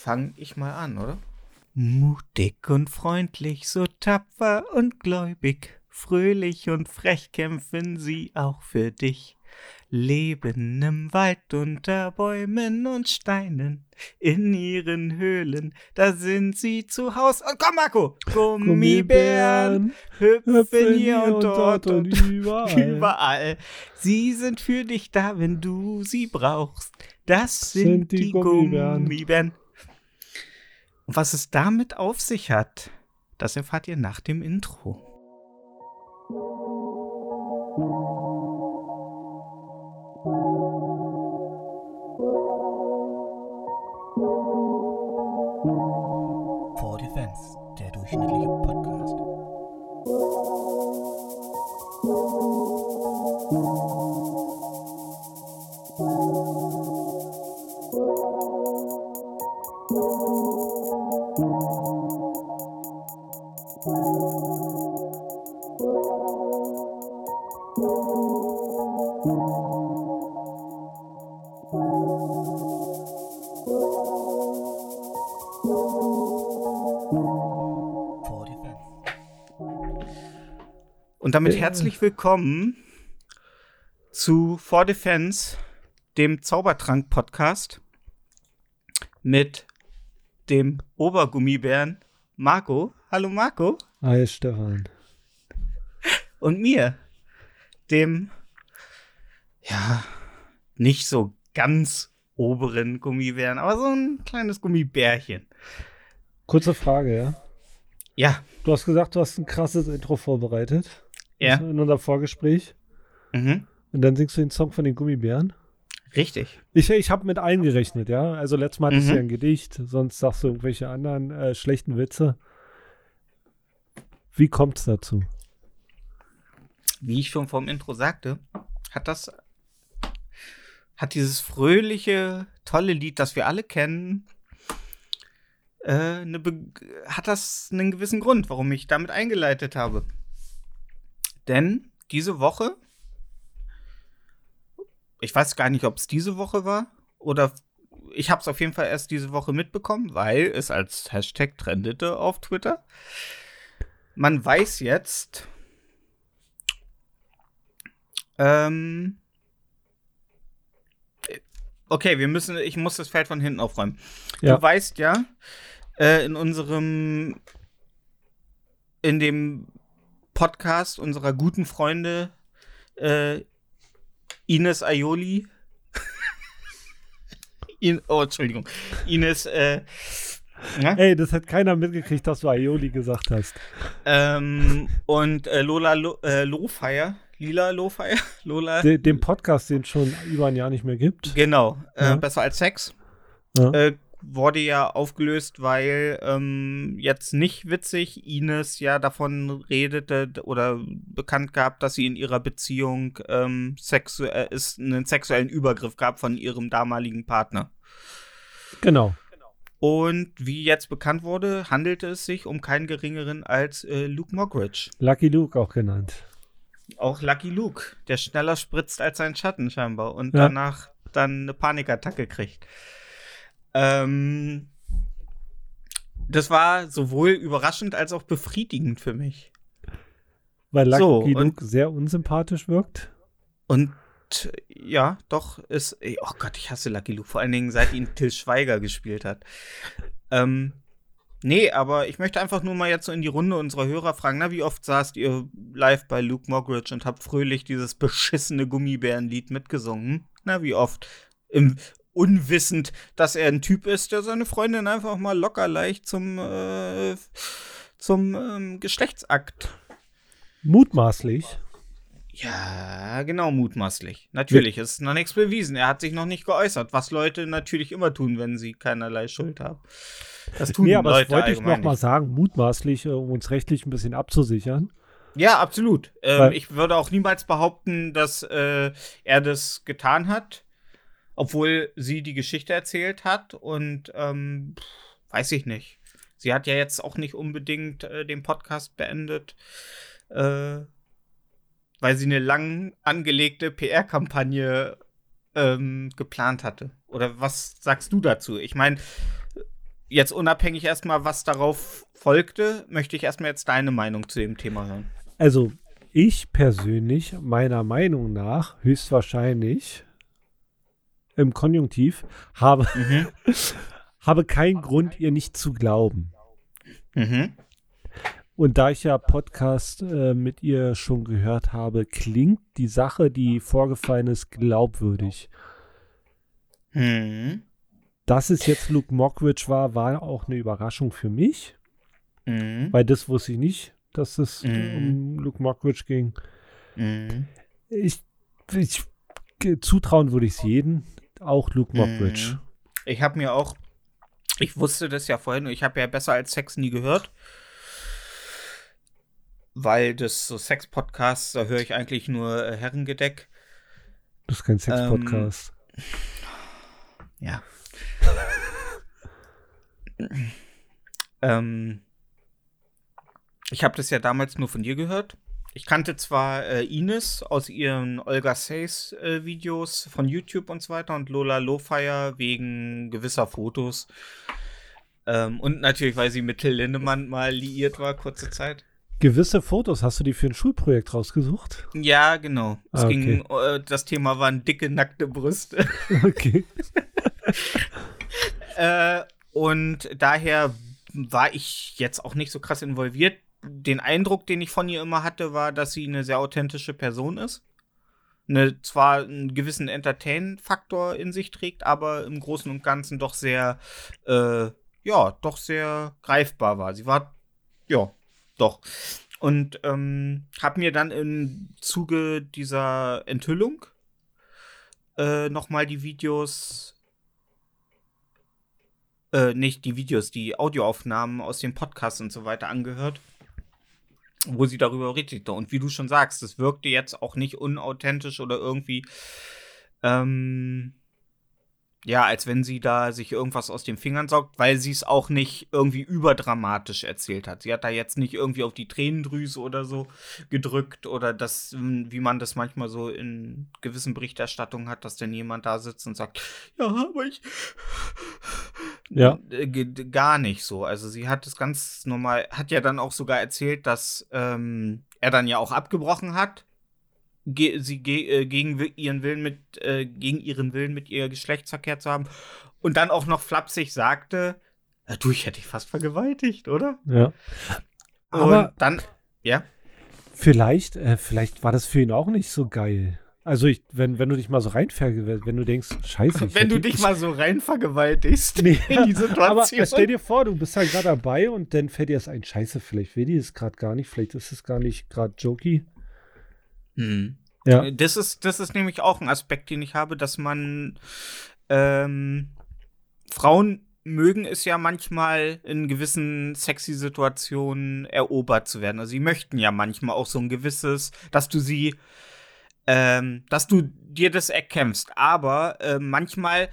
fang ich mal an, oder? Mutig und freundlich, so tapfer und gläubig, fröhlich und frech kämpfen sie auch für dich. Leben im Wald unter Bäumen und Steinen, in ihren Höhlen, da sind sie zu Haus. Und komm, Marco! Gummibären hüpfen hier und dort und überall. überall. Sie sind für dich da, wenn du sie brauchst. Das sind, sind die, die Gummibären. Gummibären. Und was es damit auf sich hat, das erfahrt ihr nach dem Intro. For Defense, der durchschnittliche Podcast. Und damit herzlich willkommen zu For Defense, dem Zaubertrank-Podcast mit dem Obergummibären Marco. Hallo Marco. Hi Stefan. Und mir, dem, ja, nicht so ganz oberen Gummibären, aber so ein kleines Gummibärchen. Kurze Frage, ja? Ja. Du hast gesagt, du hast ein krasses Intro vorbereitet. Ja. In unserem Vorgespräch. Mhm. Und dann singst du den Song von den Gummibären. Richtig. Ich, ich habe mit eingerechnet, ja. Also letztes Mal hattest mhm. du ja ein Gedicht, sonst sagst du irgendwelche anderen äh, schlechten Witze. Wie kommt es dazu? Wie ich schon vom Intro sagte, hat das, hat dieses fröhliche, tolle Lied, das wir alle kennen, äh, hat das einen gewissen Grund, warum ich damit eingeleitet habe. Denn diese Woche, ich weiß gar nicht, ob es diese Woche war oder ich habe es auf jeden Fall erst diese Woche mitbekommen, weil es als Hashtag trendete auf Twitter. Man weiß jetzt, ähm, okay, wir müssen, ich muss das Feld von hinten aufräumen. Ja. Du weißt ja, äh, in unserem, in dem Podcast unserer guten Freunde äh, Ines Aioli. In, oh, Entschuldigung. Ines, äh, ja? Ey, das hat keiner mitgekriegt, dass du Aioli gesagt hast. Ähm, und äh, Lola Lo, äh, Lofire, Lila Lofire, Lola. De, den Podcast, den es schon über ein Jahr nicht mehr gibt. Genau, äh, ja. besser als Sex. Ja. Wurde ja aufgelöst, weil ähm, jetzt nicht witzig Ines ja davon redete oder bekannt gab, dass sie in ihrer Beziehung ähm, sexu äh, ist, einen sexuellen Übergriff gab von ihrem damaligen Partner. Genau. Und wie jetzt bekannt wurde, handelte es sich um keinen geringeren als äh, Luke Mockridge. Lucky Luke auch genannt. Auch Lucky Luke, der schneller spritzt als sein Schatten scheinbar und ja. danach dann eine Panikattacke kriegt. Ähm, das war sowohl überraschend als auch befriedigend für mich. Weil Lucky so, Luke sehr unsympathisch wirkt. Und ja, doch, ist. Oh Gott, ich hasse Lucky Luke, vor allen Dingen seit ihn Till Schweiger gespielt hat. Ähm, nee, aber ich möchte einfach nur mal jetzt so in die Runde unserer Hörer fragen: Na, wie oft saßt ihr live bei Luke Moggridge und habt fröhlich dieses beschissene Gummibärenlied mitgesungen? Na, wie oft? Im, unwissend, dass er ein Typ ist, der seine Freundin einfach mal locker leicht zum, äh, zum ähm, Geschlechtsakt. Mutmaßlich. Ja, genau, mutmaßlich. Natürlich ja. ist noch nichts bewiesen. Er hat sich noch nicht geäußert, was Leute natürlich immer tun, wenn sie keinerlei Schuld haben. Das tun nee, aber Leute das wollte ich noch mal sagen, mutmaßlich, äh, um uns rechtlich ein bisschen abzusichern. Ja, absolut. Ähm, ich würde auch niemals behaupten, dass äh, er das getan hat obwohl sie die Geschichte erzählt hat und ähm, weiß ich nicht. Sie hat ja jetzt auch nicht unbedingt äh, den Podcast beendet, äh, weil sie eine lang angelegte PR-Kampagne ähm, geplant hatte. Oder was sagst du dazu? Ich meine, jetzt unabhängig erstmal, was darauf folgte, möchte ich erstmal jetzt deine Meinung zu dem Thema hören. Also, ich persönlich, meiner Meinung nach, höchstwahrscheinlich im Konjunktiv, habe, mhm. habe keinen Grund, ihr nicht zu glauben. Mhm. Und da ich ja Podcast äh, mit ihr schon gehört habe, klingt die Sache, die vorgefallen ist, glaubwürdig. Mhm. Dass es jetzt Luke Mockridge war, war auch eine Überraschung für mich. Mhm. Weil das wusste ich nicht, dass es mhm. um Luke Mockridge ging. Mhm. Ich, ich, zutrauen würde ich es jedem, auch Luke Mockridge. Mhm. Ich habe mir auch, ich wusste das ja vorhin, ich habe ja besser als Sex nie gehört. Weil das so Sex-Podcasts, da höre ich eigentlich nur äh, Herrengedeck. Das ist kein Sex-Podcast. Ähm, ja. ähm, ich habe das ja damals nur von dir gehört. Ich kannte zwar äh, Ines aus ihren Olga Says äh, Videos von YouTube und so weiter und Lola Lofire wegen gewisser Fotos. Ähm, und natürlich, weil sie mit Till Lindemann mal liiert war, kurze Zeit. Gewisse Fotos, hast du die für ein Schulprojekt rausgesucht? Ja, genau. Es ah, okay. ging, äh, das Thema waren dicke, nackte Brüste. Okay. äh, und daher war ich jetzt auch nicht so krass involviert den Eindruck, den ich von ihr immer hatte, war, dass sie eine sehr authentische Person ist. Eine, zwar einen gewissen Entertain-Faktor in sich trägt, aber im Großen und Ganzen doch sehr, äh, ja, doch sehr greifbar war. Sie war, ja, doch. Und ähm, habe mir dann im Zuge dieser Enthüllung äh, nochmal die Videos äh, nicht die Videos, die Audioaufnahmen aus dem Podcast und so weiter angehört wo sie darüber redete. Und wie du schon sagst, es wirkte jetzt auch nicht unauthentisch oder irgendwie, ähm, ja, als wenn sie da sich irgendwas aus den Fingern saugt, weil sie es auch nicht irgendwie überdramatisch erzählt hat. Sie hat da jetzt nicht irgendwie auf die Tränendrüse oder so gedrückt oder das, wie man das manchmal so in gewissen Berichterstattungen hat, dass dann jemand da sitzt und sagt, ja, aber ich. Ja. Äh, gar nicht so. Also sie hat es ganz normal, hat ja dann auch sogar erzählt, dass ähm, er dann ja auch abgebrochen hat ge sie ge äh, gegen ihren Willen mit äh, gegen ihren Willen mit ihr Geschlechtsverkehr zu haben und dann auch noch flapsig sagte, ja, du, ich hätte dich fast vergewaltigt, oder? Ja. Aber und dann, ja. Vielleicht, äh, vielleicht war das für ihn auch nicht so geil. Also ich, wenn, wenn du dich mal so reinvergewaltigst, wenn du denkst, scheiße. wenn du dich mal so reinvergewaltigst nee, in die Situation. Aber stell dir vor, du bist halt gerade dabei und dann fällt dir das ein, scheiße, vielleicht will die es gerade gar nicht, vielleicht ist es gar nicht gerade jokey. Hm. Ja. Das ist, das ist nämlich auch ein Aspekt, den ich habe, dass man ähm, Frauen mögen es ja manchmal in gewissen sexy Situationen erobert zu werden. Also sie möchten ja manchmal auch so ein gewisses, dass du sie, ähm, dass du dir das erkämpfst. Aber äh, manchmal,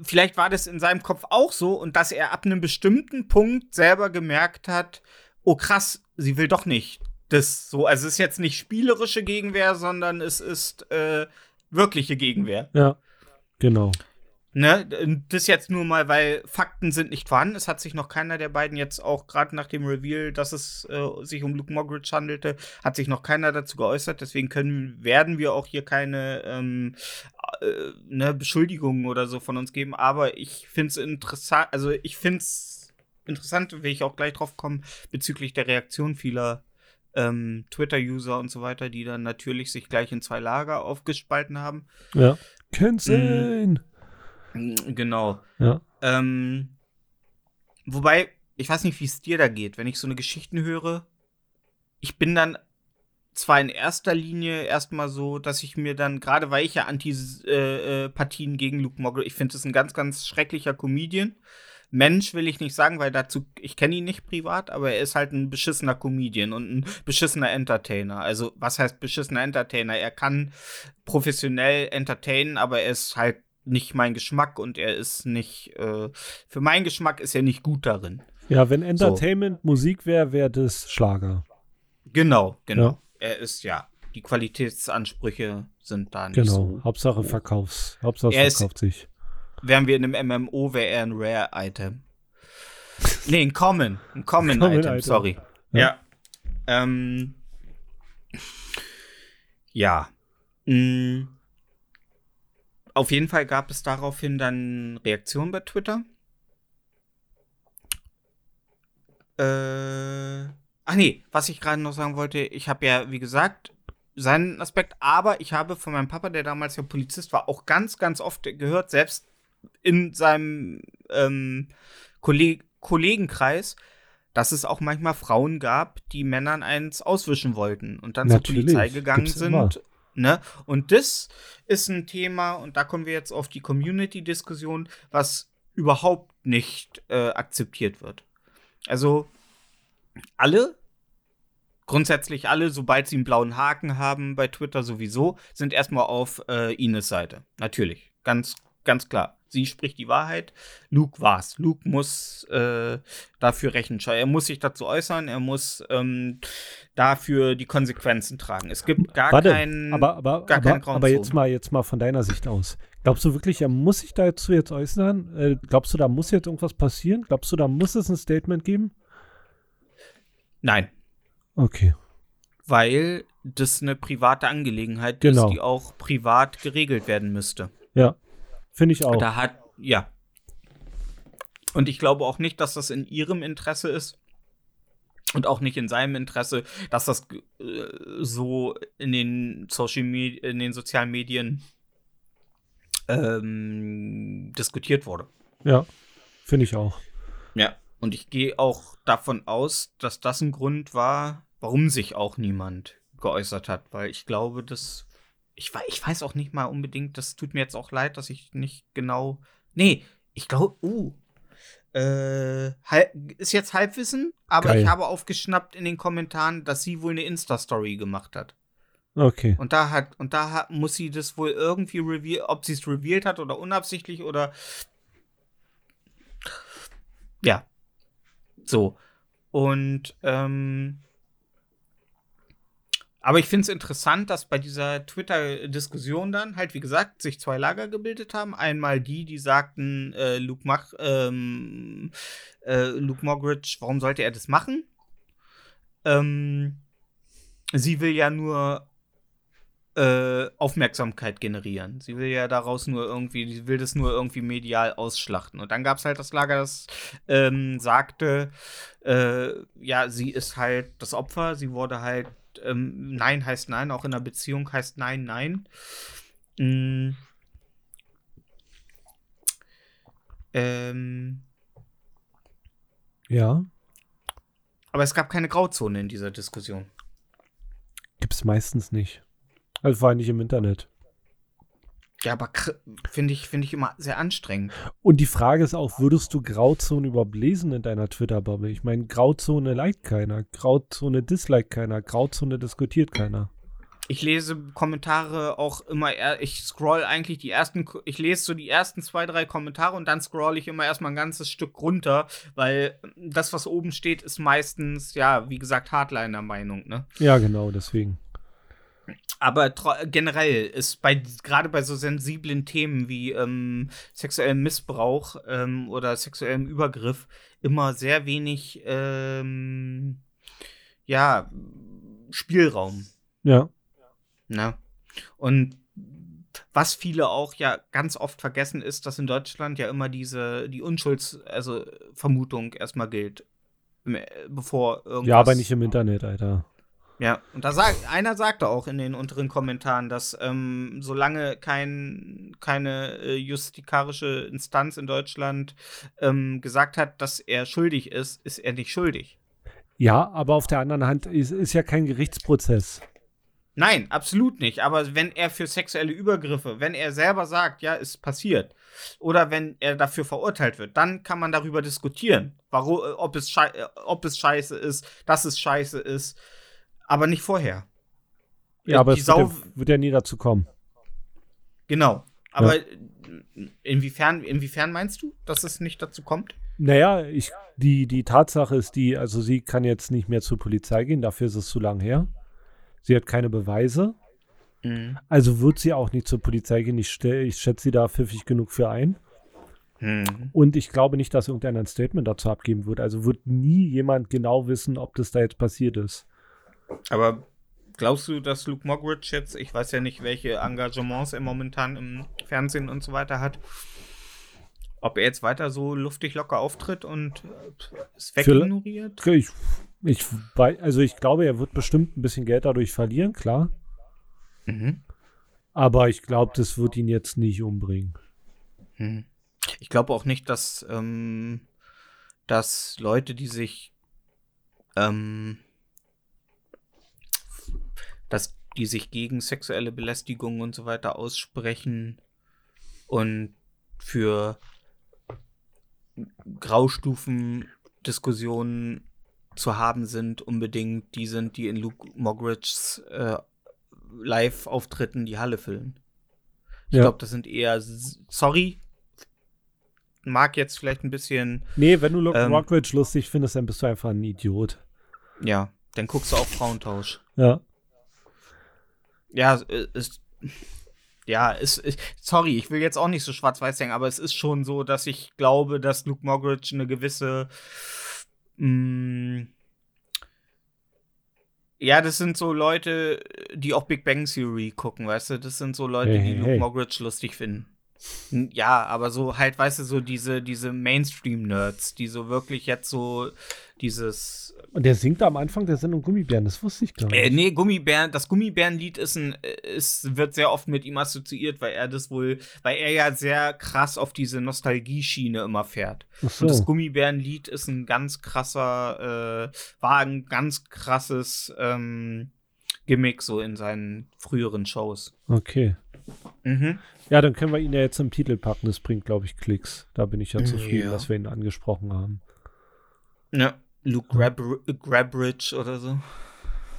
vielleicht war das in seinem Kopf auch so und dass er ab einem bestimmten Punkt selber gemerkt hat, oh krass, sie will doch nicht das so, also es ist jetzt nicht spielerische Gegenwehr, sondern es ist äh, wirkliche Gegenwehr. Ja, genau. Ne, das jetzt nur mal, weil Fakten sind nicht vorhanden. Es hat sich noch keiner der beiden jetzt auch gerade nach dem Reveal, dass es äh, sich um Luke Moggridge handelte, hat sich noch keiner dazu geäußert. Deswegen können, werden wir auch hier keine ähm, äh, ne, Beschuldigungen oder so von uns geben. Aber ich finde es interessant, also ich finde es interessant, will ich auch gleich drauf kommen, bezüglich der Reaktion vieler ähm, Twitter-User und so weiter, die dann natürlich sich gleich in zwei Lager aufgespalten haben. Ja. Canceln! Mhm. Genau. Ja. Ähm, wobei, ich weiß nicht, wie es dir da geht, wenn ich so eine Geschichten höre. Ich bin dann zwar in erster Linie erstmal so, dass ich mir dann, gerade weil ich ja Antipathien äh, äh gegen Luke Mogul, ich finde es ein ganz, ganz schrecklicher Comedian. Mensch will ich nicht sagen, weil dazu, ich kenne ihn nicht privat, aber er ist halt ein beschissener Comedian und ein beschissener Entertainer. Also, was heißt beschissener Entertainer? Er kann professionell entertainen, aber er ist halt nicht mein Geschmack und er ist nicht, äh, für meinen Geschmack ist er nicht gut darin. Ja, wenn Entertainment so. Musik wäre, wäre das Schlager. Genau, genau. Ja. Er ist ja, die Qualitätsansprüche sind da nicht genau. so. Genau, Hauptsache Verkaufs, Hauptsache er verkauft sich wären wir in einem MMO, wäre er ein Rare-Item. Nee, ein Common. Ein Common, Common Item, sorry. Ja. Ja. Ähm, ja. Mm. Auf jeden Fall gab es daraufhin dann Reaktionen bei Twitter. Äh, ach nee, was ich gerade noch sagen wollte, ich habe ja, wie gesagt, seinen Aspekt, aber ich habe von meinem Papa, der damals ja Polizist war, auch ganz, ganz oft gehört, selbst in seinem ähm, Kolleg Kollegenkreis, dass es auch manchmal Frauen gab, die Männern eins auswischen wollten und dann Natürlich, zur Polizei gegangen sind. Ne? Und das ist ein Thema, und da kommen wir jetzt auf die Community-Diskussion, was überhaupt nicht äh, akzeptiert wird. Also alle, grundsätzlich alle, sobald sie einen blauen Haken haben bei Twitter sowieso, sind erstmal auf äh, Ines Seite. Natürlich, ganz, ganz klar. Sie spricht die Wahrheit. Luke war's. Luke muss äh, dafür Rechenschaft. Er muss sich dazu äußern. Er muss ähm, dafür die Konsequenzen tragen. Es gibt gar Warte, keinen. aber, aber, gar aber, aber jetzt mal, jetzt mal von deiner Sicht aus. Glaubst du wirklich, er muss sich dazu jetzt äußern? Äh, glaubst du, da muss jetzt irgendwas passieren? Glaubst du, da muss es ein Statement geben? Nein, Okay. weil das eine private Angelegenheit Genau. ist, die auch privat geregelt werden müsste. Ja. Finde ich auch. Da hat, ja. Und ich glaube auch nicht, dass das in ihrem Interesse ist und auch nicht in seinem Interesse, dass das äh, so in den Social Med in den sozialen Medien ähm, diskutiert wurde. Ja. Finde ich auch. Ja. Und ich gehe auch davon aus, dass das ein Grund war, warum sich auch niemand geäußert hat, weil ich glaube, dass ich, ich weiß auch nicht mal unbedingt, das tut mir jetzt auch leid, dass ich nicht genau. Nee, ich glaube, uh. Äh, ist jetzt Halbwissen, aber Geil. ich habe aufgeschnappt in den Kommentaren, dass sie wohl eine Insta-Story gemacht hat. Okay. Und da hat, und da hat, muss sie das wohl irgendwie reveal, ob sie es revealed hat oder unabsichtlich oder. Ja. So. Und, ähm. Aber ich finde es interessant, dass bei dieser Twitter-Diskussion dann halt, wie gesagt, sich zwei Lager gebildet haben. Einmal die, die sagten, äh, Luke, Mach, ähm, äh, Luke Mogridge, warum sollte er das machen? Ähm, sie will ja nur äh, Aufmerksamkeit generieren. Sie will ja daraus nur irgendwie, sie will das nur irgendwie medial ausschlachten. Und dann gab es halt das Lager, das ähm, sagte, äh, ja, sie ist halt das Opfer, sie wurde halt, ähm, Nein heißt Nein, auch in einer Beziehung heißt Nein, Nein. Mm. Ähm, Ja. aber es gab keine Grauzone in dieser Diskussion. Gibt's meistens nicht. Also vor allem nicht im Internet. Ja, aber finde ich, finde ich immer sehr anstrengend. Und die Frage ist auch, würdest du Grauzone überhaupt lesen in deiner Twitter-Bubble? Ich meine, Grauzone liked keiner, Grauzone disliked keiner, Grauzone diskutiert keiner. Ich lese Kommentare auch immer, ich scroll eigentlich die ersten, ich lese so die ersten zwei, drei Kommentare und dann scroll ich immer erstmal ein ganzes Stück runter, weil das, was oben steht, ist meistens, ja, wie gesagt, Hardliner-Meinung, ne? Ja, genau, deswegen. Aber generell ist bei gerade bei so sensiblen Themen wie ähm, sexuellem Missbrauch ähm, oder sexuellem Übergriff immer sehr wenig ähm, ja Spielraum. Ja, Ne? Und was viele auch ja ganz oft vergessen ist, dass in Deutschland ja immer diese die Unschulds also Vermutung erstmal gilt, äh, bevor irgendwas ja, aber nicht im Internet, Alter. Ja, und da sagt, einer sagte auch in den unteren Kommentaren, dass ähm, solange kein, keine äh, justikarische Instanz in Deutschland ähm, gesagt hat, dass er schuldig ist, ist er nicht schuldig. Ja, aber auf der anderen Hand ist, ist ja kein Gerichtsprozess. Nein, absolut nicht. Aber wenn er für sexuelle Übergriffe, wenn er selber sagt, ja, ist passiert, oder wenn er dafür verurteilt wird, dann kann man darüber diskutieren, warum, äh, ob, es äh, ob es scheiße ist, dass es scheiße ist, aber nicht vorher. Ja, aber die es Sau wird, ja, wird ja nie dazu kommen. Genau. Aber inwiefern, inwiefern meinst du, dass es nicht dazu kommt? Naja, ich, die, die Tatsache ist die, also sie kann jetzt nicht mehr zur Polizei gehen, dafür ist es zu lang her. Sie hat keine Beweise, also wird sie auch nicht zur Polizei gehen. Ich, ich schätze sie da pfiffig genug für ein. Hm. Und ich glaube nicht, dass irgendeiner ein Statement dazu abgeben wird. Also wird nie jemand genau wissen, ob das da jetzt passiert ist. Aber glaubst du, dass Luke Moggridge jetzt, ich weiß ja nicht, welche Engagements er momentan im Fernsehen und so weiter hat, ob er jetzt weiter so luftig locker auftritt und es wegignoriert? Ich, ich, also ich glaube, er wird bestimmt ein bisschen Geld dadurch verlieren, klar. Mhm. Aber ich glaube, das wird ihn jetzt nicht umbringen. Mhm. Ich glaube auch nicht, dass, ähm, dass Leute, die sich ähm, dass die sich gegen sexuelle Belästigung und so weiter aussprechen und für Graustufen-Diskussionen zu haben sind, unbedingt die sind, die in Luke Mogridges äh, Live-Auftritten die Halle füllen. Ich ja. glaube, das sind eher, sorry, mag jetzt vielleicht ein bisschen. Nee, wenn du Luke ähm, Moggridge lustig findest, dann bist du einfach ein Idiot. Ja, dann guckst du auf Frauentausch. Ja. Ja, ist ja, ist, ist, sorry, ich will jetzt auch nicht so schwarz-weiß sagen, aber es ist schon so, dass ich glaube, dass Luke Moggridge eine gewisse mh, mm, ja, das sind so Leute, die auch Big Bang Theory gucken, weißt du? Das sind so Leute, hey, die Luke hey. Moggridge lustig finden. Ja, aber so halt, weißt du, so diese, diese Mainstream-Nerds, die so wirklich jetzt so dieses. Und der singt am Anfang der Sendung Gummibären, das wusste ich gar nicht. Äh, nee, Gummibären, das Gummibärenlied ist ein, ist, wird sehr oft mit ihm assoziiert, weil er das wohl, weil er ja sehr krass auf diese Nostalgie-Schiene immer fährt. So. Und das Gummibärenlied ist ein ganz krasser, äh, war ein ganz krasses ähm, Gimmick so in seinen früheren Shows. Okay. Mhm. Ja, dann können wir ihn ja jetzt im Titel packen. Das bringt, glaube ich, Klicks. Da bin ich ja zufrieden, ja. dass wir ihn angesprochen haben. Ja, Luke Grab Grabridge oder so.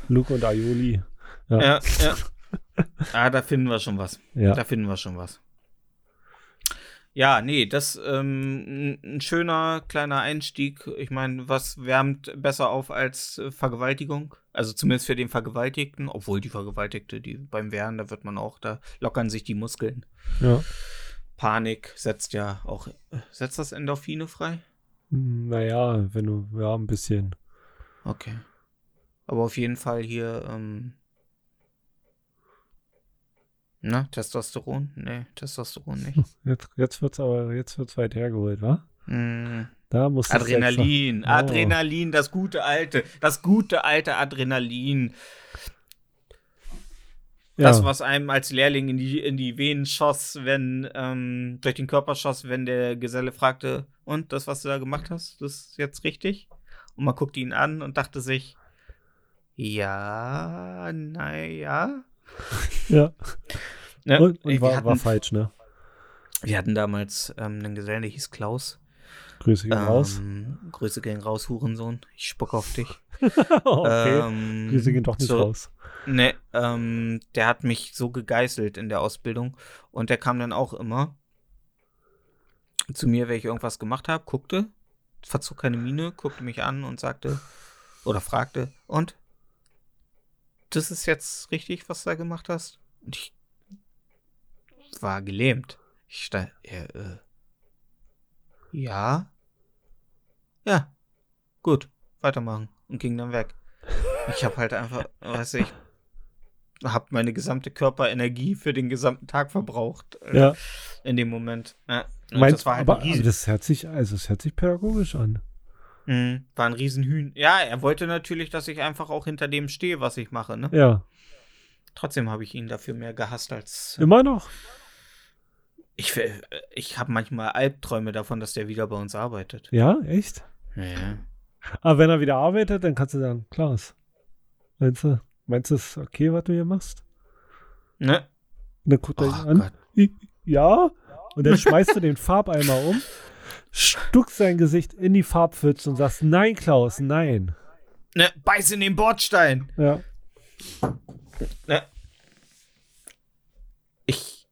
Luke und Aioli. Ja, ja. ja. ah, da finden wir schon was. Ja. Da finden wir schon was. Ja, nee, das ähm, ein schöner kleiner Einstieg. Ich meine, was wärmt besser auf als äh, Vergewaltigung? Also zumindest für den Vergewaltigten, obwohl die Vergewaltigte, die beim Wehren, da wird man auch, da lockern sich die Muskeln. Ja. Panik setzt ja auch, äh, setzt das Endorphine frei? Naja, wenn du, ja, ein bisschen. Okay. Aber auf jeden Fall hier, ähm, na, Testosteron? Nee, Testosteron nicht. Jetzt, jetzt wird's aber, jetzt wird's weit hergeholt, wa? Mm. Da muss Adrenalin, oh. Adrenalin, das gute alte, das gute alte Adrenalin. Ja. Das, was einem als Lehrling in die, in die Venen schoss, wenn, ähm, durch den Körper schoss, wenn der Geselle fragte, und das, was du da gemacht hast, das ist jetzt richtig? Und man guckte ihn an und dachte sich, ja, naja. Ja. ja und, und war, hatten, war, falsch, ne? Wir hatten damals ähm, einen Gesellen, der hieß Klaus. Grüße gehen ähm, raus. Grüße gehen raus, Hurensohn. Ich spuck auf dich. okay. Ähm, Grüße gehen doch nicht so, raus. Ne, ähm, der hat mich so gegeißelt in der Ausbildung. Und der kam dann auch immer zu mir, wenn ich irgendwas gemacht habe, guckte, verzog keine Miene, guckte mich an und sagte oder fragte, und das ist jetzt richtig, was du da gemacht hast? Und ich war gelähmt. Ich stand, äh, äh, ja. Ja. Gut, weitermachen. Und ging dann weg. Ich habe halt einfach, weiß ich, habe meine gesamte Körperenergie für den gesamten Tag verbraucht. Äh, ja. In dem Moment. Ja. Meinst, das war halt aber, aber das hört sich, also es hört sich pädagogisch an. Mhm, war ein Riesenhühn. Ja, er wollte natürlich, dass ich einfach auch hinter dem stehe, was ich mache, ne? Ja. Trotzdem habe ich ihn dafür mehr gehasst als. Äh, Immer noch? Ich, äh, ich habe manchmal Albträume davon, dass der wieder bei uns arbeitet. Ja, echt? Ja. Aber wenn er wieder arbeitet, dann kannst du sagen, Klaus, meinst du, meinst du es okay, was du hier machst? Ne? Dann guckt er oh, an. Ja. Und dann schmeißt du den Farbeimer um stuckst sein Gesicht in die Farbpfütze und sagst, nein, Klaus, nein. Ne, beiß in den Bordstein. Ja. Ne. Ich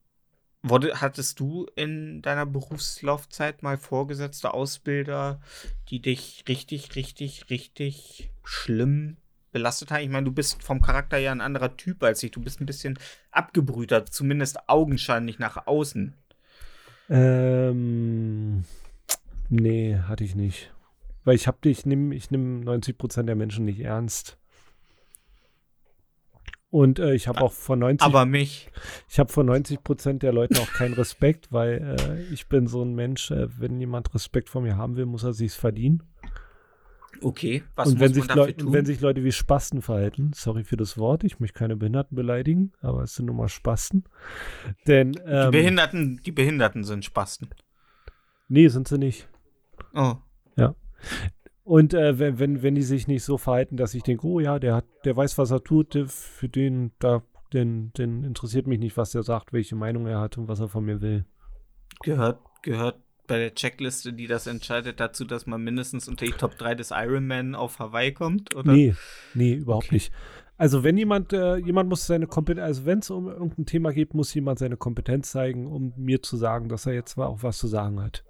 wurde, hattest du in deiner Berufslaufzeit mal Vorgesetzte Ausbilder, die dich richtig, richtig, richtig schlimm belastet haben? Ich meine, du bist vom Charakter ja ein anderer Typ als ich. Du bist ein bisschen abgebrühter, zumindest augenscheinlich nach außen. Ähm, nee, hatte ich nicht. Weil ich habe ich nehme ich nehm 90% der Menschen nicht ernst. Und äh, ich habe auch von 90 Aber mich. Ich habe von 90 Prozent der Leuten auch keinen Respekt, weil äh, ich bin so ein Mensch, äh, wenn jemand Respekt vor mir haben will, muss er sich's verdienen. Okay, was und wenn muss sich man Leu- dafür tun? Und wenn sich Leute wie Spasten verhalten, sorry für das Wort, ich möchte keine Behinderten beleidigen, aber es sind nun mal Spasten. Denn, die, ähm, Behinderten, die Behinderten sind Spasten. nee, sind sie nicht. Oh. Und äh, wenn, wenn, wenn die sich nicht so verhalten, dass ich denke, oh ja, der hat, der weiß, was er tut, der, für den, da, den, den interessiert mich nicht, was der sagt, welche Meinung er hat und was er von mir will. Gehört, gehört bei der Checkliste, die das entscheidet, dazu, dass man mindestens unter die Top 3 des Ironman auf Hawaii kommt? Oder? Nee, nee, überhaupt Okay. nicht. Also wenn jemand, äh, jemand muss seine Kompetenz, also wenn es um irgendein Thema geht, muss jemand seine Kompetenz zeigen, um mir zu sagen, dass er jetzt zwar auch was zu sagen hat.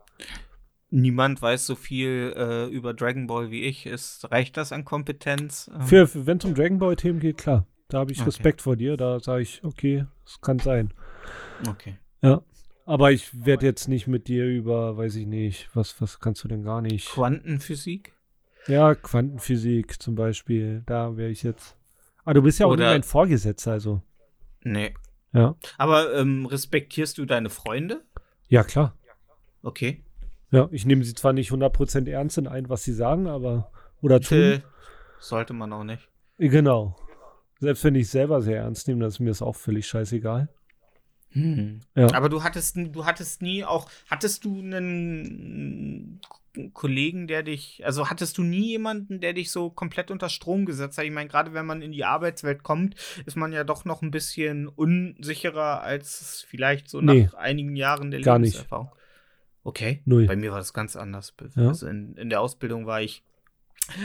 Niemand weiß so viel äh, über Dragon Ball wie ich. Ist, reicht das an Kompetenz? Ähm, Für, für wenn es um Dragon Ball Themen geht, klar. Da habe ich Okay. Respekt vor dir. Da sage ich, okay, es kann sein. okay. Aber ich werde jetzt nicht mit dir über, weiß ich nicht, was, was kannst du denn gar nicht? Quantenphysik? Ja, Quantenphysik zum Beispiel. Da wäre ich jetzt. Ah, du bist ja auch Oder- nur mein Vorgesetzter, also. Nee. Ja. Aber ähm, respektierst du deine Freunde? Ja, klar. Okay. Ja, ich nehme sie zwar nicht 100% ernst in ein, was sie sagen, aber. Oder tun. Äh, sollte man auch nicht. Genau. Selbst wenn ich selber sehr ernst nehme, das ist mir das auch völlig scheißegal. Hm. Ja. Aber du hattest, du hattest nie auch, hattest du einen Kollegen, der dich, also hattest du nie jemanden, der dich so komplett unter Strom gesetzt hat? Ich meine, gerade wenn man in die Arbeitswelt kommt, ist man ja doch noch ein bisschen unsicherer als vielleicht so Nee. nach einigen Jahren der Gar nicht. Lebenserfahrung. Okay. Null. Bei mir war das ganz anders. Ja. Also in, in der Ausbildung war ich.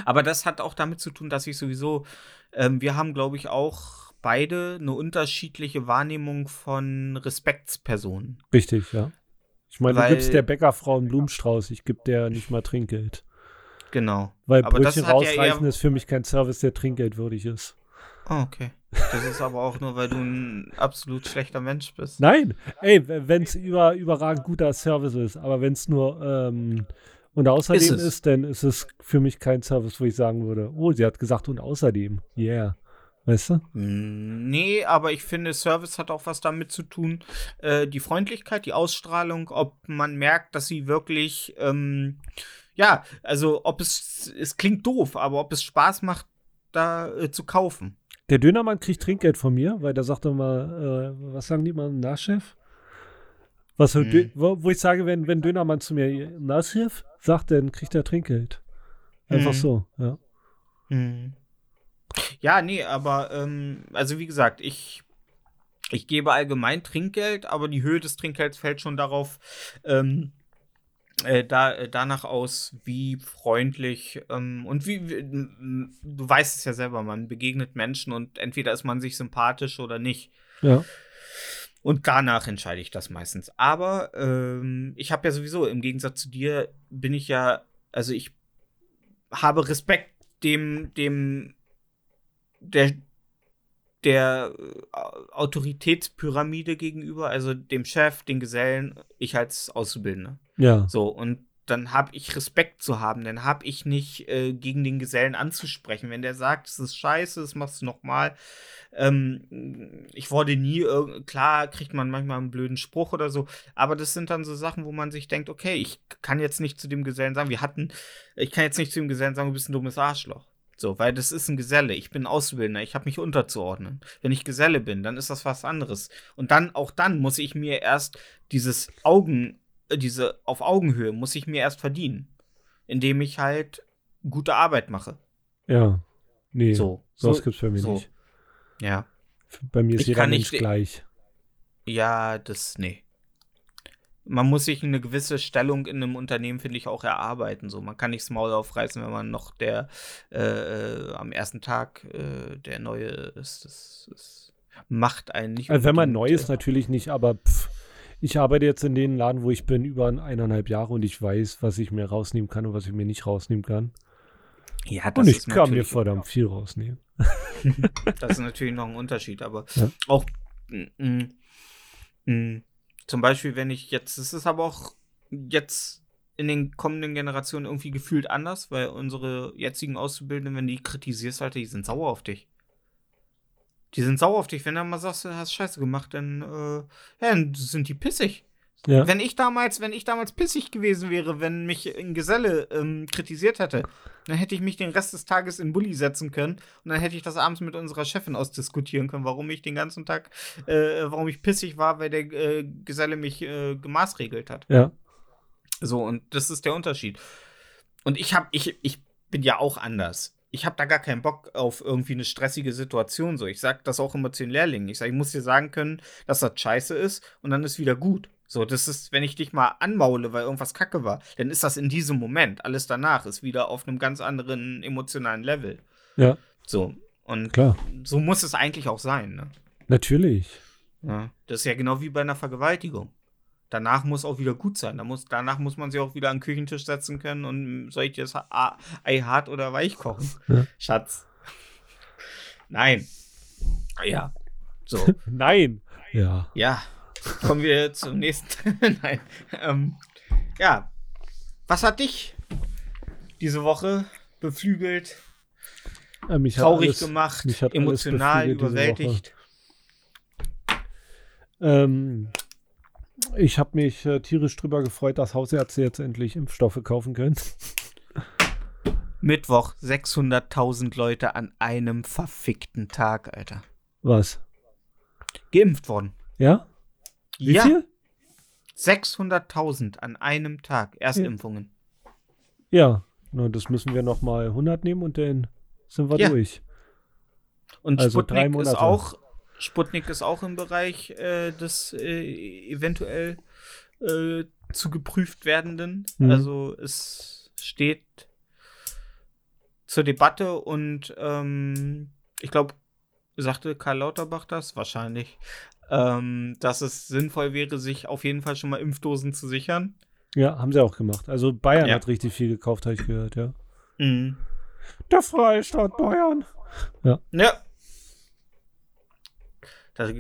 Aber das hat auch damit zu tun, dass ich sowieso, ähm, wir haben, glaube ich, auch beide eine unterschiedliche Wahrnehmung von Respektspersonen. Richtig, ja. Ich meine, Weil- du gibst der Bäckerfrau einen Blumenstrauß, ich gebe der nicht mal Trinkgeld. Genau. Weil Aber Brötchen ja rausreißen eher- ist für mich kein Service, der trinkgeldwürdig ist. Oh, okay. Das ist aber auch nur, weil du ein absolut schlechter Mensch bist. Nein, ey, wenn es über, überragend guter Service ist, aber wenn es nur ähm, und außerdem Ist ist, dann ist es für mich kein Service, wo ich sagen würde, oh, sie hat gesagt und außerdem, yeah. Weißt du? Nee, aber ich finde, Service hat auch was damit zu tun. Äh, die Freundlichkeit, die Ausstrahlung, ob man merkt, dass sie wirklich, ähm, ja, also ob es, es klingt doof, aber ob es Spaß macht, da äh, zu kaufen. Der Dönermann kriegt Trinkgeld von mir, weil der sagt immer, äh, was sagen die mal, na Chef? Was Hm. Wo, wo ich sage, wenn, wenn Dönermann zu mir, na Chef, sagt, dann kriegt er Trinkgeld. Einfach Hm. so, ja. Mhm. Ja, nee, aber ähm, also wie gesagt, ich, ich gebe allgemein Trinkgeld, aber die Höhe des Trinkgelds fällt schon darauf, ähm, äh, da, äh, danach aus, wie freundlich ähm, und wie, m- du weißt es ja selber, man begegnet Menschen und entweder ist man sich sympathisch oder nicht. Ja, Und danach entscheide ich das meistens. Aber ähm, ich habe ja sowieso, im Gegensatz zu dir, bin ich ja, also ich habe Respekt dem, dem, der, der äh, Autoritätspyramide gegenüber, also dem Chef, den Gesellen, ich als Auszubildender. ja, So, und dann habe ich Respekt zu haben, dann habe ich nicht äh, gegen den Gesellen anzusprechen. Wenn der sagt, es ist scheiße, das machst du nochmal. Ähm, ich wurde nie, irg- klar kriegt man manchmal einen blöden Spruch oder so, aber das sind dann so Sachen, wo man sich denkt, okay, ich kann jetzt nicht zu dem Gesellen sagen, wir hatten, ich kann jetzt nicht zu dem Gesellen sagen, du bist ein dummes Arschloch. So, weil das ist ein Geselle. Ich bin Auszubildender, ich habe mich unterzuordnen. Wenn ich Geselle bin, dann ist das was anderes. Und dann, auch dann muss ich mir erst dieses Augen, äh, diese auf Augenhöhe muss ich mir erst verdienen. Indem ich halt gute Arbeit mache. ja. Nee, So. sowas so gibt's bei mir so. nicht. Ja. Bei mir ist Ich jeder Mensch nicht- gleich. Ja, das, nee. Man muss sich eine gewisse Stellung in einem Unternehmen, finde ich, auch erarbeiten. So, man kann nicht das Maul aufreißen, wenn man noch der äh, äh, am ersten Tag äh, der Neue ist. Das, das macht einen nicht. Also wenn man neu ist, natürlich nicht, aber pff, ich arbeite jetzt in dem Laden, wo ich bin, über eineinhalb Jahre und ich weiß, was ich mir rausnehmen kann und was ich mir nicht rausnehmen kann. äh, Ja, Und ich ist kann mir verdammt viel rausnehmen. Das ist natürlich noch ein Unterschied, aber Ja. auch mm, mm, mm, Zum Beispiel, wenn ich jetzt, es ist aber auch jetzt in den kommenden Generationen irgendwie gefühlt anders, weil unsere jetzigen Auszubildenden, wenn die kritisierst, Alter, die sind sauer auf dich. Die sind sauer auf dich, wenn du mal sagst, du hast Scheiße gemacht, dann, äh, ja, dann sind die pissig. Ja. Wenn ich damals, wenn ich damals pissig gewesen wäre, wenn mich ein Geselle ähm, kritisiert hätte, dann hätte ich mich den Rest des Tages in Bulli setzen können und dann hätte ich das abends mit unserer Chefin ausdiskutieren können, warum ich den ganzen Tag, äh, warum ich pissig war, weil der äh, Geselle mich äh, gemaßregelt hat. Ja. So, und das ist der Unterschied. Und ich hab, ich, ich bin ja auch anders. Ich habe da gar keinen Bock auf irgendwie eine stressige Situation. So, ich sag das auch immer zu den Lehrlingen. Ich sage, ich muss dir sagen können, dass das scheiße ist und dann ist wieder gut. So, das ist, wenn ich dich mal anmaule, weil irgendwas kacke war, dann ist das in diesem Moment. Alles danach ist wieder auf einem ganz anderen emotionalen Level. Ja. So, und Klar. so muss es eigentlich auch sein, ne? Natürlich. Ja. Das ist ja genau wie bei einer Vergewaltigung. Danach muss auch wieder gut sein. Da muss, danach muss man sich auch wieder an den Küchentisch setzen können und soll ich das Ei hart oder weich kochen? Ja. Schatz. Nein. Ja. So. Nein. Ja. Ja. Kommen wir zum nächsten. Nein. Ähm, ja. Was hat dich diese Woche beflügelt, Äh, mich hat traurig alles, gemacht, emotional überwältigt? Ähm, ich habe mich äh, tierisch drüber gefreut, dass Hausärzte jetzt endlich Impfstoffe kaufen können. Mittwoch 600.000 Leute an einem verfickten Tag, Alter. Was? Geimpft worden. Ja? Wie ja, viel? 600.000 an einem Tag. Erstimpfungen. Ja. Na, das müssen wir noch mal 100 nehmen und dann sind wir Ja. durch. Und Also drei Sputnik ist auch Sputnik ist auch im Bereich äh, des äh, eventuell äh, zu geprüft werdenden. Mhm. Also es steht zur Debatte und ähm, ich glaube, sagte Karl Lauterbach das wahrscheinlich, ähm, dass es sinnvoll wäre, sich auf jeden Fall schon mal Impfdosen zu sichern. Ja, haben sie auch gemacht. Also Bayern Ja. hat richtig viel gekauft, habe ich gehört, ja. Mhm. Der Freistaat Bayern. Ja. Das,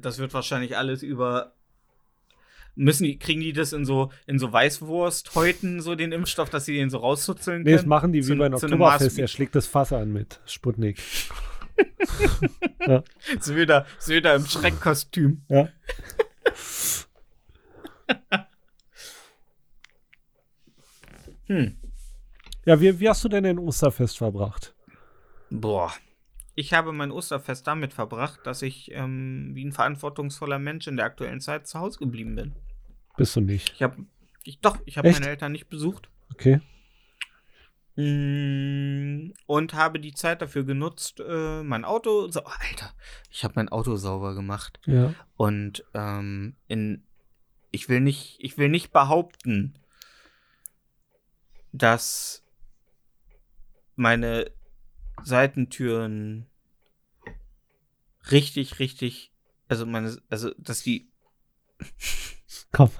das wird wahrscheinlich alles über. Müssen die, kriegen die das in so, in so Weißwurst-Häuten, so den Impfstoff, dass sie den so rauszuzeln Nee, können? das machen die wie Zu- bei einem zu einem Oktoberfest. Er schlägt das Fass an mit Sputnik. Söder, Söder im Schreckkostüm. Ja. Hm. Ja, wie, wie hast du denn den Osterfest verbracht? Boah. Ich habe mein Osterfest damit verbracht, dass ich ähm, wie ein verantwortungsvoller Mensch in der aktuellen Zeit zu Hause geblieben bin. Bist du nicht. Ich habe, ich, doch, ich habe meine Eltern nicht besucht. Okay. Und habe die Zeit dafür genutzt, äh, mein Auto. So, Alter, ich habe mein Auto sauber gemacht. Ja. Und ähm, in, ich will nicht, ich will nicht behaupten, dass meine Seitentüren richtig, richtig, also meine, also dass die, Komm,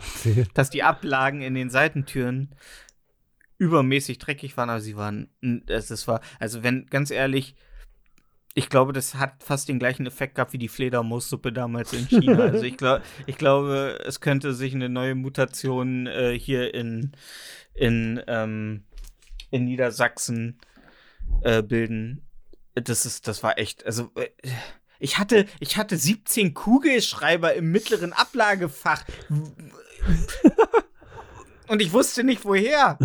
dass die Ablagen in den Seitentüren übermäßig dreckig waren, aber sie waren, es war, also wenn, ganz ehrlich, ich glaube, das hat fast den gleichen Effekt gehabt wie die Fledermaussuppe damals in China. Also ich, glaub, ich glaube, es könnte sich eine neue Mutation äh, hier in, in, ähm, in Niedersachsen äh, bilden. Das ist, das war echt, also äh, ich hatte, ich hatte 17 Kugelschreiber im mittleren Ablagefach. Und ich wusste nicht woher.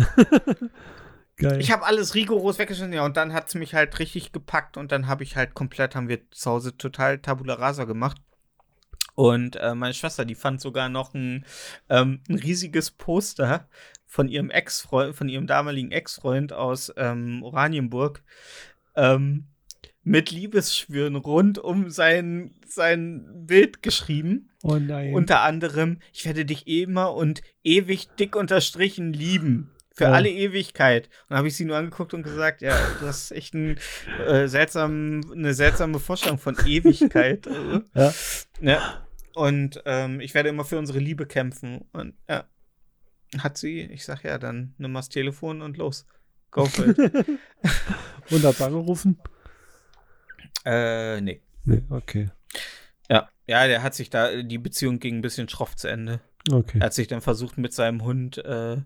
Geil. Ich habe alles rigoros weggeschnitten, ja, und dann hat es mich halt richtig gepackt und dann habe ich halt komplett, haben wir zu Hause total Tabula Rasa gemacht. Und äh, meine Schwester, die fand sogar noch ein, ähm, ein riesiges Poster von ihrem Ex-Freund, von ihrem damaligen Ex-Freund aus ähm, Oranienburg, ähm, mit Liebesschwüren rund um sein, sein Bild geschrieben. Oh nein. Unter anderem, ich werde dich immer und ewig dick unterstrichen lieben. Für Ja. alle Ewigkeit. Und dann habe ich sie nur angeguckt und gesagt, ja, du hast echt ein, äh, seltsam, eine seltsame Vorstellung von Ewigkeit. Also, Ja. ja. Und ähm, ich werde immer für unsere Liebe kämpfen. Und ja, hat sie, ich sag ja, dann nimm mal das Telefon und los. Go for it. Und angerufen? äh, nee. Nee, okay. Ja. Ja, der hat sich da, die Beziehung ging ein bisschen schroff zu Ende. Okay. Er hat sich dann versucht, mit seinem Hund äh,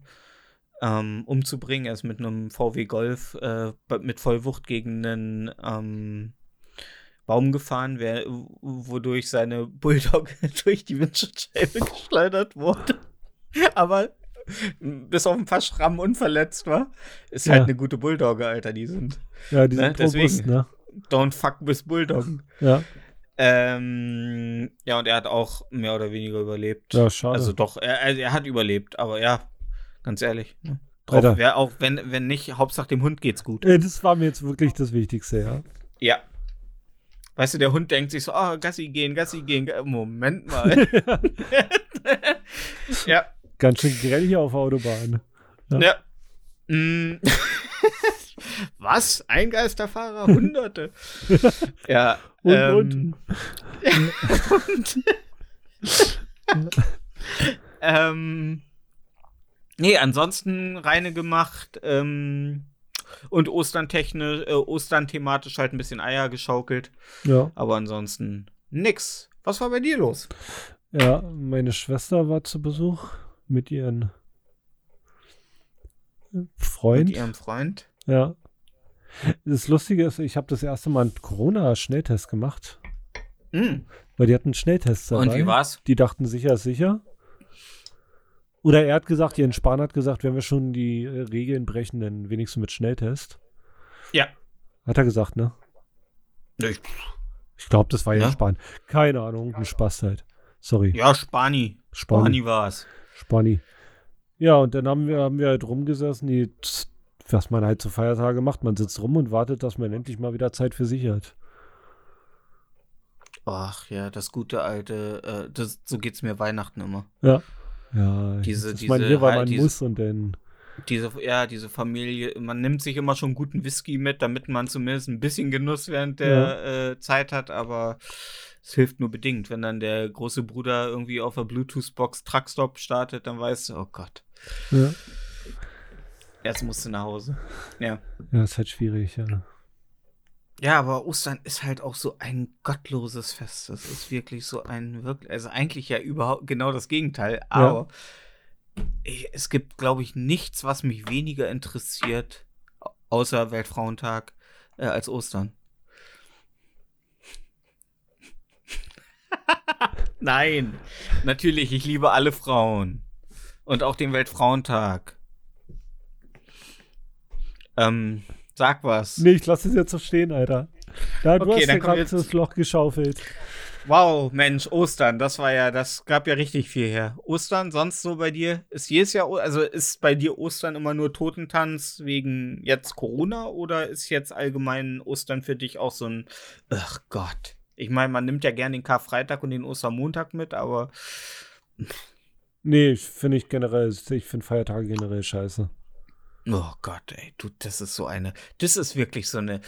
ähm, umzubringen. Er ist mit einem VW Golf äh, mit Vollwucht gegen einen ähm, Baum gefahren, wer, wodurch seine Bulldog durch die Windschutzscheibe geschleudert wurde. Aber bis auf ein paar Schrammen unverletzt war, ist ja. halt eine gute Bulldogge, Alter, die sind. Ja, die sind ne? robust, ne? Don't fuck with Bulldoggen. Ja. Ähm, ja, und er hat auch mehr oder weniger überlebt. Ja, schade. Also doch, er, er hat überlebt, aber ja, ganz ehrlich. Ne? Drauf, wär auch wenn, wenn nicht, Hauptsache dem Hund geht's gut. Das war mir jetzt wirklich das Wichtigste, ja. Ja. Weißt du, der Hund denkt sich so, oh, Gassi gehen, Gassi gehen. Moment mal. ja. Ganz schön grell hier auf Autobahn. Ja. ja. Mm. Was? Ein Geisterfahrer? Hunderte. ja. Und, ähm, und. ähm, nee, ansonsten reine gemacht. Ähm, und Ostern technisch, äh, Ostern thematisch halt ein bisschen Eier geschaukelt. Ja. Aber ansonsten nix. Was war bei dir los? Ja, meine Schwester war zu Besuch mit ihren Freund. Mit ihrem Freund? Ja. Das Lustige ist, ich habe das erste Mal einen Corona-Schnelltest gemacht. Mm. Weil die hatten Schnelltests dabei. Und wie war's? Die dachten sicher ist sicher. Oder er hat gesagt, Jens Spahn hat gesagt, wenn wir schon die äh, Regeln brechen, dann wenigstens mit Schnelltest. Ja. Hat er gesagt, ne? Ich, ich glaube, das war ja Spahn. Keine Ahnung, ein Spaß halt. Sorry. Ja, Spani. Spani, Spani war's. Spani. Ja, und dann haben wir, haben wir halt rumgesessen, die, was man halt zu Feiertage macht. Man sitzt rum und wartet, dass man endlich mal wieder Zeit für sich hat. Ach ja, das gute alte, äh, das, so geht's mir Weihnachten immer. Ja. Ja, diese, diese, man hier, weil man diese, muss und dann. Diese, ja, diese Familie, man nimmt sich immer schon guten Whisky mit, damit man zumindest ein bisschen Genuss während der ja. äh, Zeit hat, aber es hilft nur bedingt. Wenn dann der große Bruder irgendwie auf der Bluetooth-Box Truckstop startet, dann weißt du, oh Gott. Ja. Jetzt musst du nach Hause. Ja. Ja, ist halt schwierig, ja. Ja, aber Ostern ist halt auch so ein gottloses Fest. Das ist wirklich so ein wirklich, also eigentlich ja überhaupt genau das Gegenteil. Aber ja. es gibt, glaube ich, nichts, was mich weniger interessiert, außer Weltfrauentag, äh, als Ostern. Nein, natürlich, ich liebe alle Frauen. Und auch den Weltfrauentag. Ähm, Sag was. Nee, ich lasse es jetzt so stehen, Alter. Da, du okay, hast ja gerade das Loch geschaufelt. Wow, Mensch, Ostern, das war ja, das gab ja richtig viel her. Ostern, sonst so bei dir? Ist jedes Jahr, also ist bei dir Ostern immer nur Totentanz wegen jetzt Corona oder ist jetzt allgemein Ostern für dich auch so ein, ach Gott. Ich meine, man nimmt ja gerne den Karfreitag und den Ostermontag mit, aber. Nee, finde ich generell, ich finde Feiertage generell scheiße. Oh Gott, ey, du, das ist so eine, das ist wirklich so eine,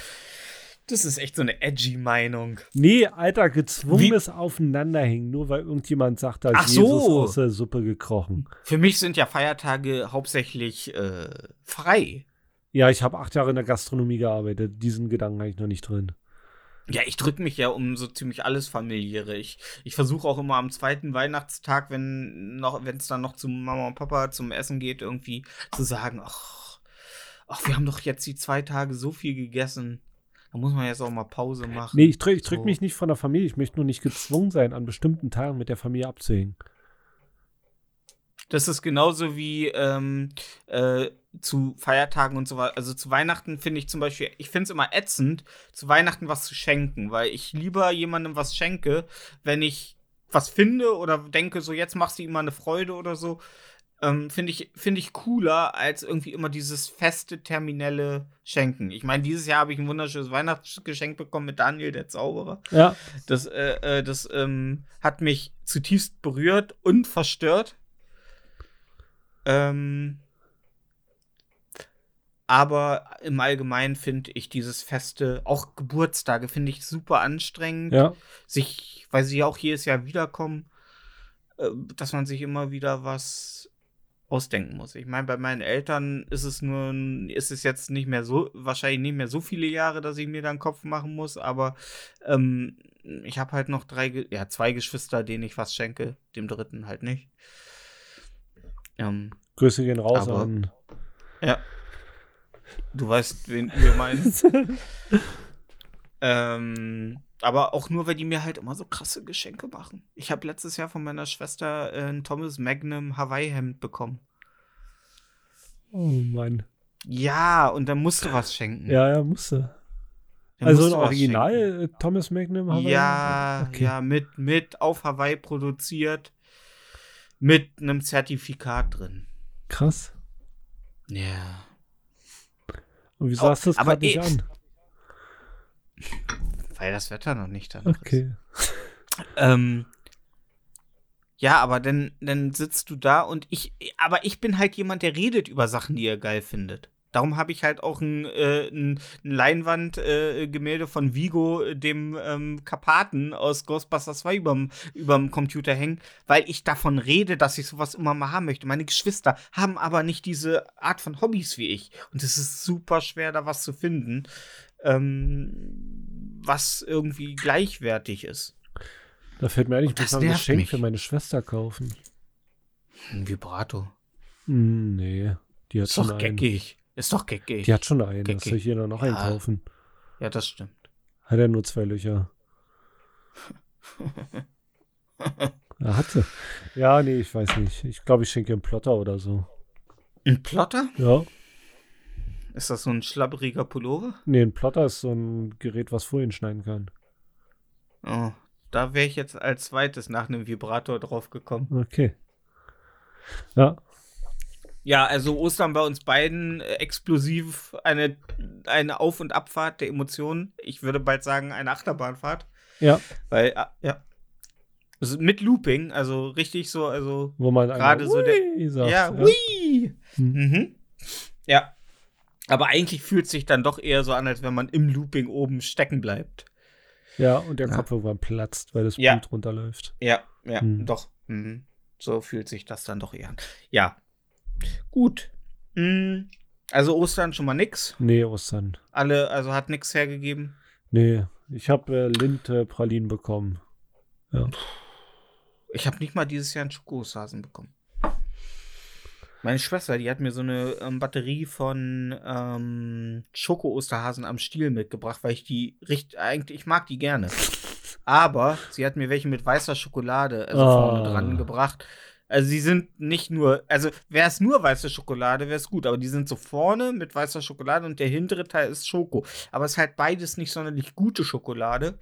das ist echt so eine edgy Meinung. Nee, Alter, gezwungenes Wie? Aufeinanderhängen, nur weil irgendjemand sagt, da ist Ach so. Jesus aus der Suppe gekrochen. Für mich sind ja Feiertage hauptsächlich äh, frei. Ja, ich habe acht Jahre in der Gastronomie gearbeitet. Diesen Gedanken habe ich noch nicht drin. Ja, ich drücke mich ja um so ziemlich alles familiäre. Ich, ich versuche auch immer am zweiten Weihnachtstag, wenn noch, wenn es dann noch zu Mama und Papa zum Essen geht, irgendwie zu sagen, ach, ach, wir haben doch jetzt die zwei Tage so viel gegessen. Da muss man jetzt auch mal Pause machen. Nee, ich drücke drück so. mich nicht von der Familie. Ich möchte nur nicht gezwungen sein, an bestimmten Tagen mit der Familie abzuhängen. Das ist genauso wie ähm, äh, zu Feiertagen und so weiter. Also zu Weihnachten finde ich zum Beispiel, ich finde es immer ätzend, zu Weihnachten was zu schenken, weil ich lieber jemandem was schenke, wenn ich was finde oder denke, so jetzt machst du ihm mal eine Freude oder so, ähm, finde ich, find ich cooler als irgendwie immer dieses feste, terminelle Schenken. Ich meine, dieses Jahr habe ich ein wunderschönes Weihnachtsgeschenk bekommen mit Daniel, der Zauberer. Ja. Das, äh, äh, das ähm, hat mich zutiefst berührt und verstört. Ähm, aber im Allgemeinen finde ich dieses Feste, auch Geburtstage, finde ich super anstrengend. Ja. Sich, weil sie auch jedes Jahr wiederkommen, äh, dass man sich immer wieder was ausdenken muss. Ich meine, bei meinen Eltern ist es nur, ist es jetzt nicht mehr so, wahrscheinlich nicht mehr so viele Jahre, dass ich mir da einen Kopf machen muss, aber ähm, ich habe halt noch drei, ja, zwei Geschwister, denen ich was schenke, dem dritten halt nicht. Ähm, Grüße gehen raus aber, an. Ja. Du weißt, wen wir meinen. ähm, aber auch nur, weil die mir halt immer so krasse Geschenke machen. Ich habe letztes Jahr von meiner Schwester äh, ein Thomas Magnum Hawaii-Hemd bekommen. Oh Mann. Ja, und dann musste was schenken. Ja, ja, musste. Dann also ein Original Thomas Magnum Hawaii? Ja, okay. ja, mit, mit auf Hawaii produziert. Mit einem Zertifikat drin. Krass. Ja. Und wieso oh, hast du das gerade nicht an? Weil das Wetter noch nicht dann Okay. Ähm, ja, aber dann, dann sitzt du da und ich, aber ich bin halt jemand, der redet über Sachen, die er geil findet. Darum habe ich halt auch ein, äh, ein, ein Leinwandgemälde äh, von Vigo, dem ähm, Karpaten aus Ghostbusters 2 überm, überm Computer hängen, weil ich davon rede, dass ich sowas immer mal haben möchte. Meine Geschwister haben aber nicht diese Art von Hobbys wie ich. Und es ist super schwer, da was zu finden, ähm, was irgendwie gleichwertig ist. Da fällt mir eigentlich, ich muss ein Geschenk mich. für meine Schwester kaufen. Ein Vibrato. Hm, nee, die hat ist schon doch geckig. Ist doch geckig. Die hat schon einen. Geckig. soll ich hier noch ja. einkaufen? Ja, das stimmt. Hat er nur zwei Löcher. ja, hatte. Ja, nee, ich weiß nicht. Ich glaube, ich schenke einen Plotter oder so. Ein Plotter? Ja. Ist das so ein schlabberiger Pullover? Nee, ein Plotter ist so ein Gerät, was Folien schneiden kann. Oh, da wäre ich jetzt als zweites nach einem Vibrator drauf gekommen. Okay. Ja, ja, also Ostern bei uns beiden äh, explosiv eine, eine Auf- und Abfahrt der Emotionen. Ich würde bald sagen, eine Achterbahnfahrt. Ja. Weil, äh, ja. Also mit Looping, also richtig so, also wo man gerade so der. Sagt, ja, ja. Hui! Hm. Mhm. Ja. Aber eigentlich fühlt es sich dann doch eher so an, als wenn man im Looping oben stecken bleibt. Ja, und der ja. Kopf irgendwann platzt, weil das ja. Blut runterläuft. Ja, ja, hm. doch. Mhm. So fühlt sich das dann doch eher an. Ja, Gut. Hm, also Ostern schon mal nix. Nee, Ostern. Alle, also hat nix hergegeben. Nee, ich habe äh, Linte Pralinen bekommen. Ja. Ich habe nicht mal dieses Jahr einen Schokosasen bekommen. Meine Schwester, die hat mir so eine ähm, Batterie von ähm, Schoko-Osterhasen am Stiel mitgebracht, weil ich die richtig, eigentlich, ich mag die gerne. Aber sie hat mir welche mit weißer Schokolade also oh. vorne dran gebracht. Also sie sind nicht nur, also wäre es nur weiße Schokolade, wäre es gut, aber die sind so vorne mit weißer Schokolade und der hintere Teil ist Schoko. Aber es ist halt beides nicht sonderlich gute Schokolade.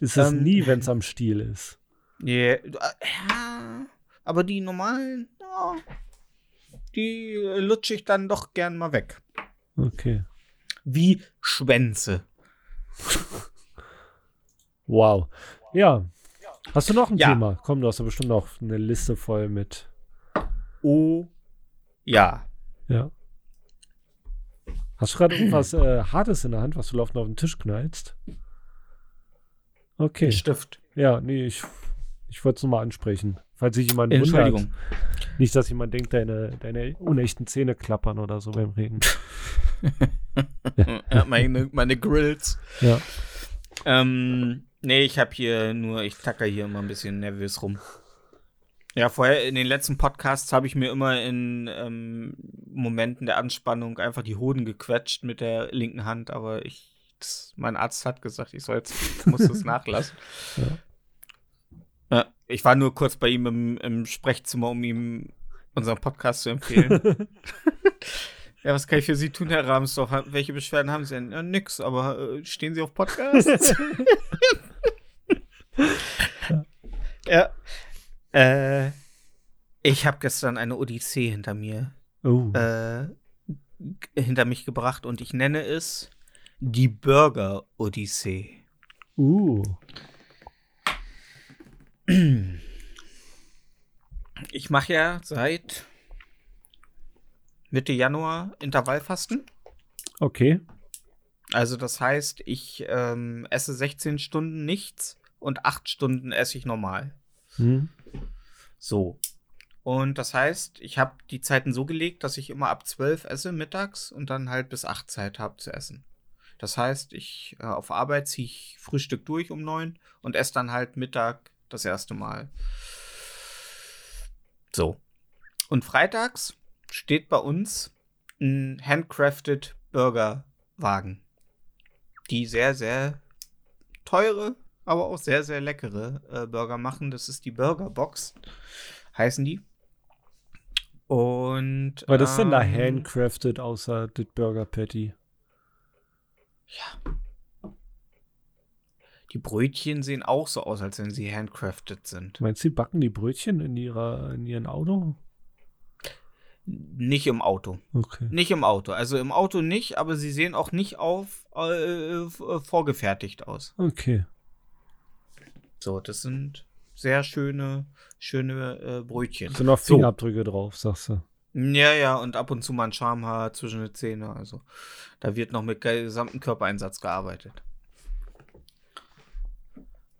Ist es ähm, nie, wenn es am Stiel ist. Yeah, ja, aber die normalen, ja, die lutsche ich dann doch gern mal weg. Okay. Wie Schwänze. wow. Ja, Hast du noch ein ja. Thema? Komm, du hast ja bestimmt noch eine Liste voll mit. Oh, ja. Ja. Hast du gerade irgendwas äh, Hartes in der Hand, was du laufend auf den Tisch knallst? Okay. Ein Stift. Ja, nee, ich, ich wollte es nochmal ansprechen. Falls sich jemand Entschuldigung. Wundert, nicht, dass jemand denkt, deine, deine unechten Zähne klappern oder so beim Reden. ja, meine, meine Grills. Ja. Ähm, Nee, ich habe hier nur, ich tacker hier immer ein bisschen nervös rum. Ja, vorher in den letzten Podcasts habe ich mir immer in ähm, Momenten der Anspannung einfach die Hoden gequetscht mit der linken Hand, aber ich, das, mein Arzt hat gesagt, ich soll jetzt, muss das nachlassen. Ja. ja. ich war nur kurz bei ihm im, im Sprechzimmer, um ihm unseren Podcast zu empfehlen. Ja, was kann ich für Sie tun, Herr Ramsdorf? Welche Beschwerden haben Sie denn? Ja, nix, aber äh, stehen Sie auf Podcasts? ja. Äh, ich habe gestern eine Odyssee hinter mir. Oh. Äh, hinter mich gebracht und ich nenne es die Burger-Odyssee. Uh. Ich mache ja seit Mitte Januar Intervallfasten. Okay. Also das heißt, ich ähm, esse 16 Stunden nichts und 8 Stunden esse ich normal. Hm. So. Und das heißt, ich habe die Zeiten so gelegt, dass ich immer ab 12 esse mittags und dann halt bis 8 Zeit habe zu essen. Das heißt, ich äh, auf Arbeit ziehe ich Frühstück durch um 9 und esse dann halt Mittag das erste Mal. So. Und freitags steht bei uns ein handcrafted Burgerwagen. Die sehr, sehr teure, aber auch sehr, sehr leckere äh, Burger machen. Das ist die Burger Box, heißen die. Und. Was ist denn da ähm, handcrafted außer das Burger Patty? Ja. Die Brötchen sehen auch so aus, als wenn sie handcrafted sind. Meinst du, sie backen die Brötchen in, ihrer, in ihrem Auto? Nicht im Auto. Okay. Nicht im Auto. Also im Auto nicht, aber sie sehen auch nicht auf äh, äh, vorgefertigt aus. Okay. So, das sind sehr schöne, schöne äh, Brötchen. Sind noch So. Fingerabdrücke drauf, sagst du. Ja, ja, und ab und zu mal ein Schamhaar zwischen den Zähne. Also da wird noch mit gesamten Körpereinsatz gearbeitet.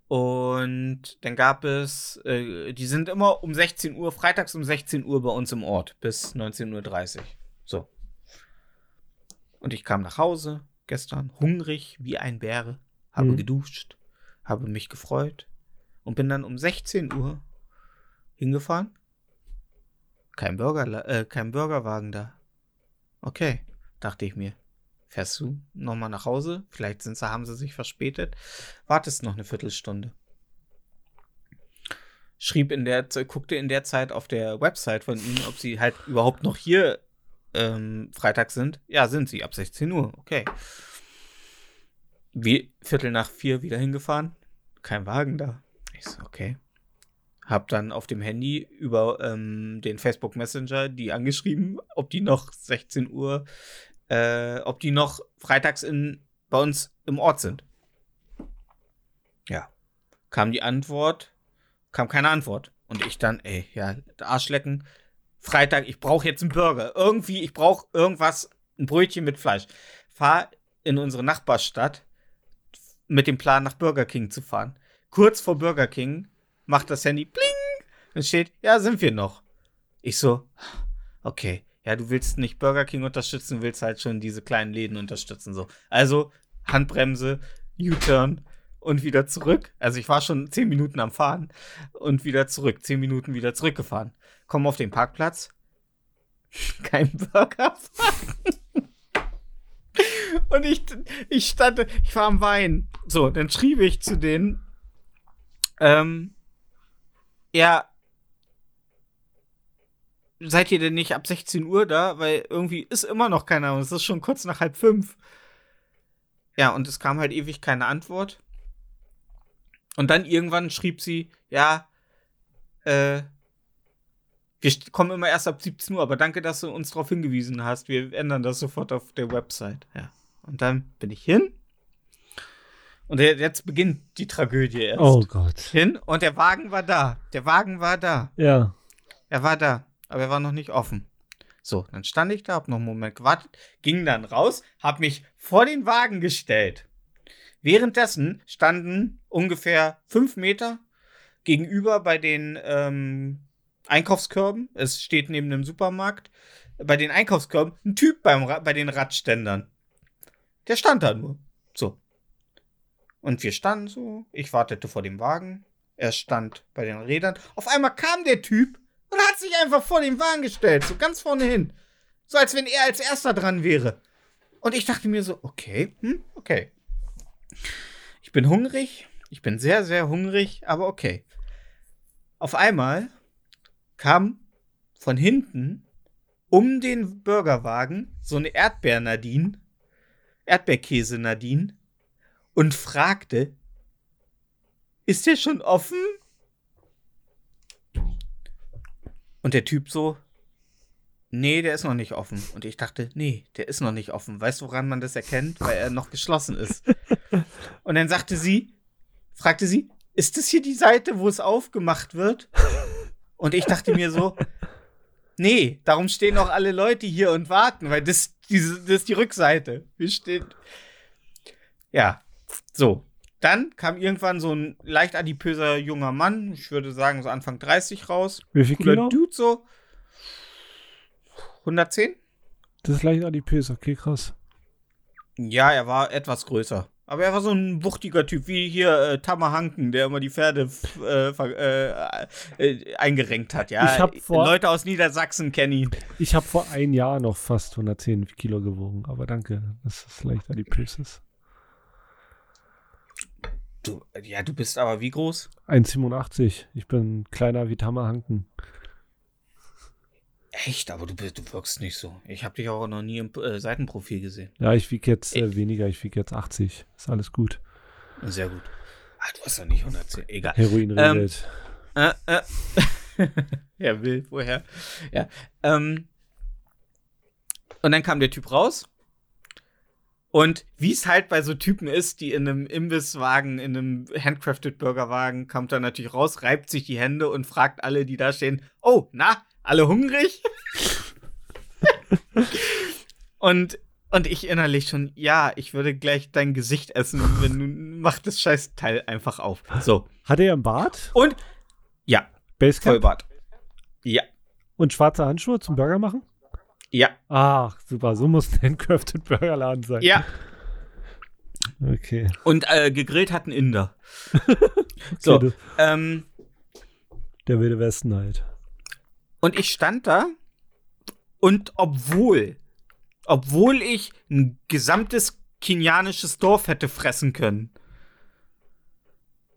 Und dann gab es, äh, die sind immer um 16 Uhr, freitags um 16 Uhr bei uns im Ort, bis 19.30 Uhr. So. Und ich kam nach Hause gestern, hungrig wie ein Bär, habe Mhm. geduscht, habe mich gefreut und bin dann um 16 Uhr hingefahren. Kein, Burger, äh, kein Burgerwagen da. Okay, dachte ich mir. Fährst du nochmal nach Hause? Vielleicht sind sie, haben sie sich verspätet. Wartest noch eine Viertelstunde. Schrieb in der, guckte in der Zeit auf der Website von ihnen, ob sie halt überhaupt noch hier ähm, Freitag sind. Ja, sind sie, ab 16 Uhr. Okay. Wie Viertel nach vier wieder hingefahren. Kein Wagen da. Ich so, okay. Hab dann auf dem Handy über ähm, den Facebook Messenger die angeschrieben, ob die noch 16 Uhr, äh, ob die noch freitags in, bei uns im Ort sind. Ja. Kam die Antwort, kam keine Antwort. Und ich dann, ey, ja, Arschlecken. Freitag, ich brauche jetzt einen Burger. Irgendwie, ich brauche irgendwas, ein Brötchen mit Fleisch. Fahr in unsere Nachbarstadt mit dem Plan, nach Burger King zu fahren. Kurz vor Burger King macht das Handy bling. Dann steht, ja, sind wir noch. Ich so, okay. Ja, du willst nicht Burger King unterstützen, willst halt schon diese kleinen Läden unterstützen. So. Also Handbremse, U-Turn und wieder zurück. Also ich war schon zehn Minuten am Fahren und wieder zurück. Zehn Minuten wieder zurückgefahren. Komm auf den Parkplatz. Kein Burger. und ich, ich stand, ich war am Weinen. So, dann schrieb ich zu denen, ähm, ja, seid ihr denn nicht ab 16 Uhr da? Weil irgendwie ist immer noch keiner und es ist schon kurz nach halb fünf. Ja, und es kam halt ewig keine Antwort. Und dann irgendwann schrieb sie, ja, äh, wir kommen immer erst ab 17 Uhr, aber danke, dass du uns darauf hingewiesen hast. Wir ändern das sofort auf der Website. Ja. Und dann bin ich hin. Und je- jetzt beginnt die Tragödie erst. Oh Gott. Hin und der Wagen war da. Der Wagen war da. Ja. Er war da, aber er war noch nicht offen. So, dann stand ich da, hab noch einen Moment gewartet, ging dann raus, hab mich vor den Wagen gestellt. Währenddessen standen ungefähr fünf Meter gegenüber bei den ähm, Einkaufskörben, es steht neben dem Supermarkt, bei den Einkaufskörben ein Typ beim bei den Radständern. Der stand da nur. So. Und wir standen so, ich wartete vor dem Wagen, er stand bei den Rädern. Auf einmal kam der Typ und hat sich einfach vor den Wagen gestellt, so ganz vorne hin. So als wenn er als erster dran wäre. Und ich dachte mir so, okay, hm, okay. Ich bin hungrig, ich bin sehr, sehr hungrig, aber okay. Auf einmal kam von hinten um den Burgerwagen so eine Erdbeer-Nadine, Erdbeerkäse-Nadine und fragte, ist der schon offen? Und der Typ so, nee, der ist noch nicht offen. Und ich dachte, nee, der ist noch nicht offen. Weißt du, woran man das erkennt? Weil er noch geschlossen ist. Und dann sagte sie, fragte sie, ist das hier die Seite, wo es aufgemacht wird? Und ich dachte mir so, nee, darum stehen auch alle Leute hier und warten, weil das, diese, das ist die Rückseite. Wir stehen. Ja, so. Dann kam irgendwann so ein leicht adipöser junger Mann, ich würde sagen so Anfang 30 raus. Wie viel Cooler Kilo? Dude so. 110? Das ist leicht adipös, okay, krass. Ja, er war etwas größer. Aber er war so ein wuchtiger Typ, wie hier äh, Tamahanken, der immer die Pferde äh, äh, äh, eingerenkt hat. Ja, vor, Leute aus Niedersachsen kennen ihn. Ich habe vor einem Jahr noch fast 110 Kilo gewogen, aber danke, dass das leicht adipös ist. Du, ja, du bist aber wie groß? 1,87. Ich bin kleiner wie Tamahanken. Echt? Aber du, du wirkst nicht so. Ich habe dich auch noch nie im äh, Seitenprofil gesehen. Ja, ich wiege jetzt äh, weniger. Ich wiege jetzt 80. Ist alles gut. Sehr gut. Ah, du hast doch nicht 110. Egal. Heroin regelt. Ähm, äh, äh. er will, woher? Ja. Ähm, und dann kam der Typ raus. Und wie es halt bei so Typen ist, die in einem Imbisswagen, in einem Handcrafted Burgerwagen, kommt er natürlich raus, reibt sich die Hände und fragt alle, die da stehen: Oh, na, alle hungrig? und, und ich innerlich schon, ja, ich würde gleich dein Gesicht essen, wenn du mach das scheiß Teil einfach auf. So. Hat er einen Bart? Und ja. Basecamp? Vollbart. Ja. Und schwarze Handschuhe zum Burger machen? Ja. Ach, super. So muss ein Handcrafted Burgerladen sein. Ja. Okay. Und äh, gegrillt hat ein Inder. so. Okay, ähm, der wilde Westen halt. Und ich stand da und obwohl, obwohl ich ein gesamtes kenianisches Dorf hätte fressen können,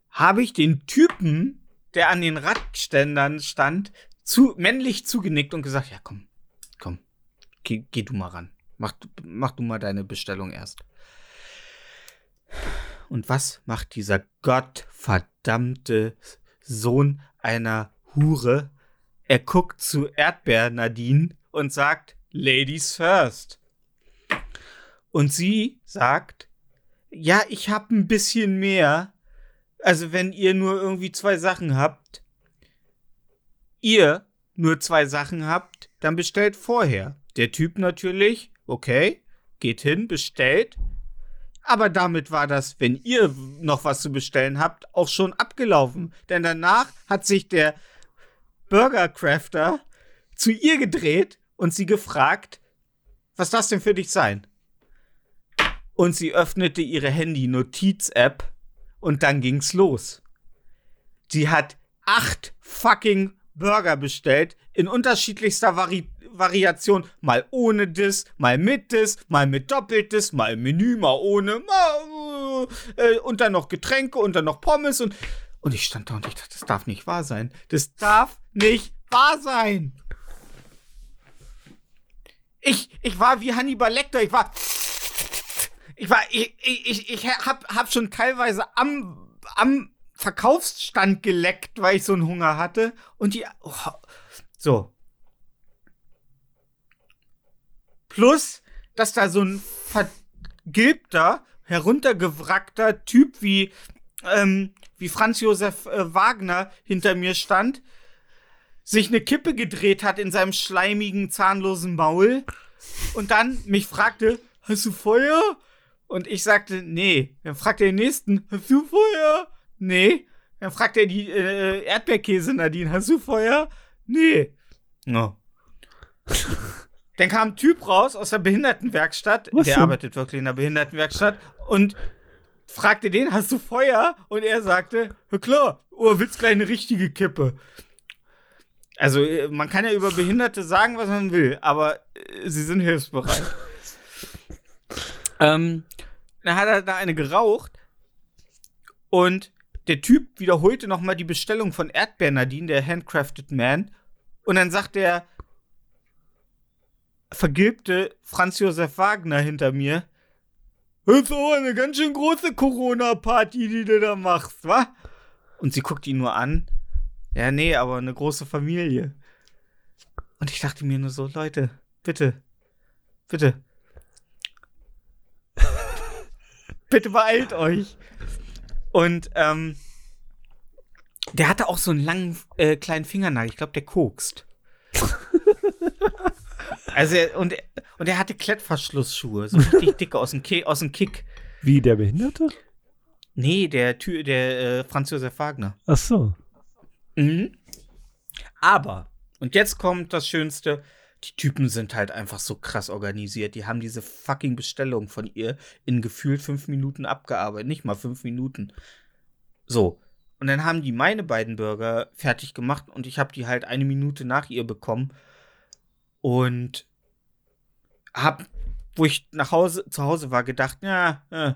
habe ich den Typen, der an den Radständern stand, zu, männlich zugenickt und gesagt, ja komm, geh, geh du mal ran. Mach, mach du mal deine Bestellung erst. Und was macht dieser gottverdammte Sohn einer Hure? Er guckt zu Erdbeer Nadine und sagt, Ladies first. Und sie sagt, ja, ich hab ein bisschen mehr. Also wenn ihr nur irgendwie zwei Sachen habt, ihr nur zwei Sachen habt, dann bestellt vorher. Der Typ natürlich, okay, geht hin, bestellt. Aber damit war das, wenn ihr noch was zu bestellen habt, auch schon abgelaufen. Denn danach hat sich der Burger Crafter zu ihr gedreht und sie gefragt, was das denn für dich sein? Und sie öffnete ihre Handy-Notiz-App und dann ging's los. Sie hat acht fucking Burger bestellt in unterschiedlichster Vari Variation. Mal ohne das, mal mit das, mal mit doppeltes, mal Menü, mal ohne, mal, äh, und dann noch Getränke und dann noch Pommes und und ich stand da und ich dachte, das darf nicht wahr sein. Das darf nicht wahr sein. Ich, ich war wie Hannibal Lecter. Ich war. Ich war. Ich, ich, ich hab, hab schon teilweise am, am Verkaufsstand geleckt, weil ich so einen Hunger hatte. Und die. Oh, so. Plus, dass da so ein vergilbter, heruntergewrackter Typ wie ähm, wie Franz Josef äh, Wagner hinter mir stand, sich eine Kippe gedreht hat in seinem schleimigen, zahnlosen Maul und dann mich fragte, hast du Feuer? Und ich sagte, nee. Dann fragte er den nächsten, hast du Feuer? Nee. Dann fragte er die äh, Erdbeerkäse Nadine, hast du Feuer? Nee. No. Dann kam ein Typ raus aus der Behindertenwerkstatt. Was der denn? arbeitet wirklich in der Behindertenwerkstatt. Und fragte den, hast du Feuer? Und er sagte, ja klar, oh, willst gleich eine richtige Kippe. Also, äh, man kann ja über Behinderte sagen, was man will, aber äh, sie sind hilfsbereit. ähm, dann hat er da eine geraucht und der Typ wiederholte nochmal die Bestellung von Erdbeer Nadine, der Handcrafted Man. Und dann sagt der vergilbte Franz Josef Wagner hinter mir, ist aber eine ganz schön große Corona-Party, die du da machst, wa? Und sie guckt ihn nur an. Ja, nee, aber eine große Familie. Und ich dachte mir nur so, Leute, bitte, bitte. bitte beeilt euch. Und ähm, der hatte auch so einen langen äh, kleinen Fingernagel. Ich glaube, der kokst. Also, er, und, und er hatte Klettverschlussschuhe, so richtig dicke aus dem, Ki aus dem Kick. Wie, der Behinderte? Nee, der, Tür, der äh, Franz Josef Wagner. Ach so. Mhm. Aber, und jetzt kommt das Schönste, die Typen sind halt einfach so krass organisiert. Die haben diese fucking Bestellung von ihr in gefühlt fünf Minuten abgearbeitet. Nicht mal fünf Minuten. So. Und dann haben die meine beiden Burger fertig gemacht und ich habe die halt eine Minute nach ihr bekommen. Und hab, wo ich nach Hause, zu Hause war, gedacht, ja, äh,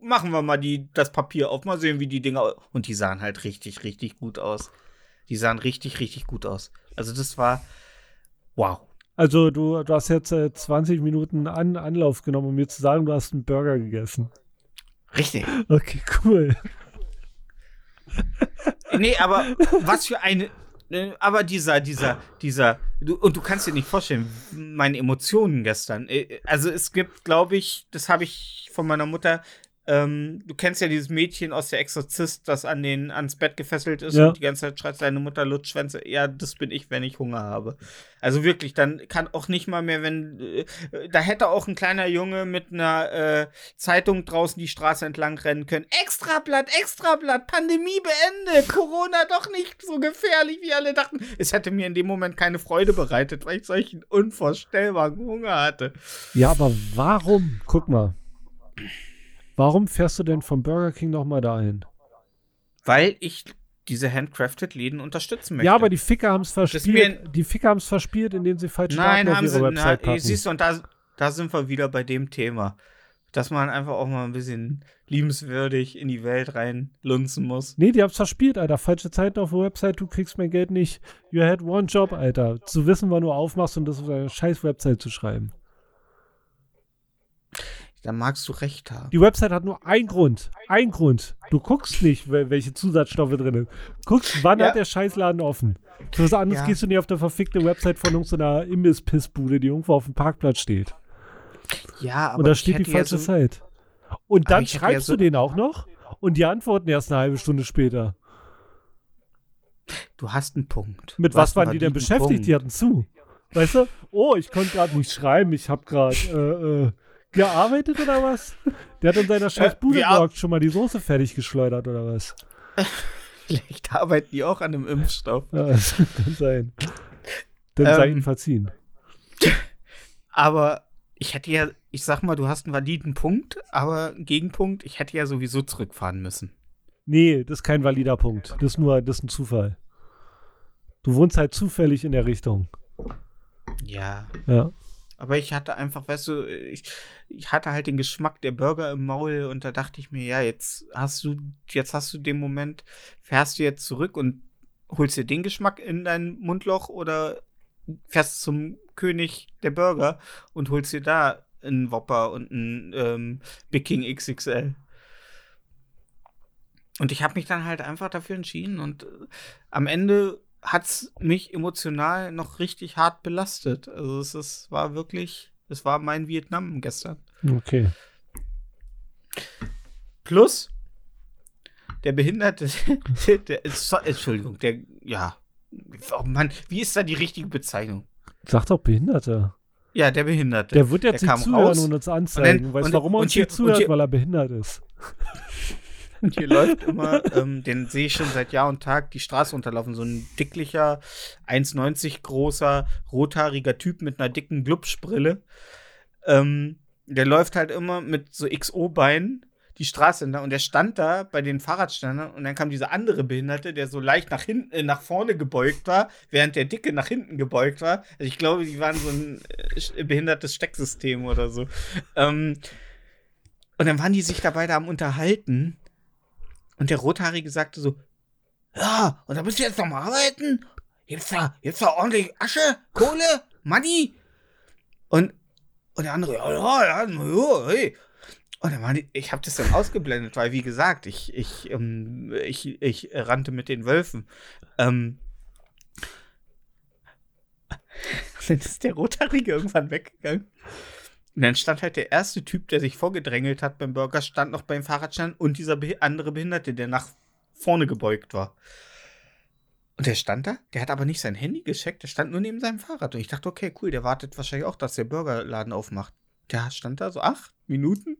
machen wir mal die, das Papier auf, mal sehen, wie die Dinger. Und die sahen halt richtig, richtig gut aus. Die sahen richtig, richtig gut aus. Also das war wow. Also du, du hast jetzt äh, 20 Minuten an, Anlauf genommen, um mir zu sagen, du hast einen Burger gegessen. Richtig. Okay, cool. nee, aber was für eine. Ne, aber dieser, dieser, dieser, du, und du kannst dir nicht vorstellen, meine Emotionen gestern. Äh, also es gibt, glaube ich, das habe ich von meiner Mutter ähm, du kennst ja dieses Mädchen aus der Exorzist, das an den, ans Bett gefesselt ist ja. und die ganze Zeit schreit seine Mutter Lutschwänze. Ja, das bin ich, wenn ich Hunger habe. Also wirklich, dann kann auch nicht mal mehr, wenn. Äh, da hätte auch ein kleiner Junge mit einer äh, Zeitung draußen die Straße entlang rennen können. Extrablatt, Extrablatt, Pandemie beendet, Corona doch nicht so gefährlich, wie alle dachten. Es hätte mir in dem Moment keine Freude bereitet, weil ich solchen unvorstellbaren Hunger hatte. Ja, aber warum? Guck mal. Warum fährst du denn vom Burger King nochmal dahin? Weil ich diese handcrafted Läden unterstützen möchte. Ja, aber die Ficker haben es verspielt. Die Ficker haben es verspielt, indem sie falsche Daten auf ihre sie, Website na, packen. Siehst du, und da, da sind wir wieder bei dem Thema. Dass man einfach auch mal ein bisschen liebenswürdig in die Welt reinlunzen muss. Nee, die haben es verspielt, Alter. Falsche Zeiten auf der Website, du kriegst mein Geld nicht. You had one job, Alter. Zu wissen, wann du aufmachst und das auf eine scheiß Website zu schreiben. Da magst du recht haben. Die Website hat nur einen Grund. Ein Grund. Du guckst nicht, welche Zusatzstoffe drin sind. Guckst, wann ja. hat der Scheißladen offen. Für was anderes ja. gehst du nicht auf der verfickte Website von irgendeiner Imbiss-Pissbude, die irgendwo auf dem Parkplatz steht. Ja, aber. Und da steht die falsche ja so Zeit. Und dann schreibst so du den auch noch und die antworten erst eine halbe Stunde später. Du hast einen Punkt. Mit was waren die denn beschäftigt? Punkt. Die hatten zu. Weißt du? Oh, ich konnte gerade nicht schreiben, ich habe gerade äh, äh, gearbeitet oder was? Der hat in seiner scheiß Bude äh, schon mal die Soße fertig geschleudert oder was? Vielleicht arbeiten die auch an einem Impfstoff. Ja, das kann sein. Dann ähm, sei ihnen verziehen. Aber ich hätte ja, ich sag mal, du hast einen validen Punkt, aber Gegenpunkt, ich hätte ja sowieso zurückfahren müssen. Nee, das ist kein valider Punkt. Das ist nur, das ist ein Zufall. Du wohnst halt zufällig in der Richtung. Ja. Ja. Aber ich hatte einfach, weißt du, ich, ich hatte halt den Geschmack der Burger im Maul und da dachte ich mir, ja, jetzt hast du, jetzt hast du den Moment, fährst du jetzt zurück und holst dir den Geschmack in dein Mundloch oder fährst zum König der Burger und holst dir da einen Whopper und einen ähm, Big King XXL. Und ich habe mich dann halt einfach dafür entschieden und äh, am Ende hat es mich emotional noch richtig hart belastet. Also es ist, war wirklich, es war mein Vietnam gestern. Okay. Plus, der Behinderte, der, Entschuldigung, der, ja, oh Mann, wie ist da die richtige Bezeichnung? Sag doch Behinderte. Ja, der Behinderte. Der wird jetzt der nicht zuhören und uns anzeigen. Und dann, weißt du, warum er uns hier, nicht zuhört? Hier, weil er behindert ist. Und hier läuft immer, ähm, den sehe ich schon seit Jahr und Tag, die Straße unterlaufen. So ein dicklicher, 1,90 großer, rothaariger Typ mit einer dicken Glubschbrille. Ähm, der läuft halt immer mit so XO-Beinen die Straße entlang und der stand da bei den Fahrradständern und dann kam dieser andere Behinderte, der so leicht nach hinten, äh, nach vorne gebeugt war, während der Dicke nach hinten gebeugt war. Also ich glaube, die waren so ein äh, behindertes Stecksystem oder so. Ähm, und dann waren die sich dabei da am Unterhalten und der Rothaarige sagte so, ja, und da müsst ihr jetzt noch mal arbeiten? Jetzt da, jetzt da ordentlich Asche, Kohle, Money. Und, und der andere, ja, ja, ja, ja hey. Und dann war die, ich habe das dann ausgeblendet, weil wie gesagt, ich, ich, ähm, ich, ich rannte mit den Wölfen. Ähm, dann ist der Rothaarige irgendwann weggegangen. Und dann stand halt der erste Typ, der sich vorgedrängelt hat beim Burger, stand noch beim Fahrradstand und dieser andere Behinderte, der nach vorne gebeugt war. Und der stand da, der hat aber nicht sein Handy gescheckt, der stand nur neben seinem Fahrrad. Und ich dachte, okay, cool, der wartet wahrscheinlich auch, dass der Burgerladen aufmacht. Der stand da so acht Minuten,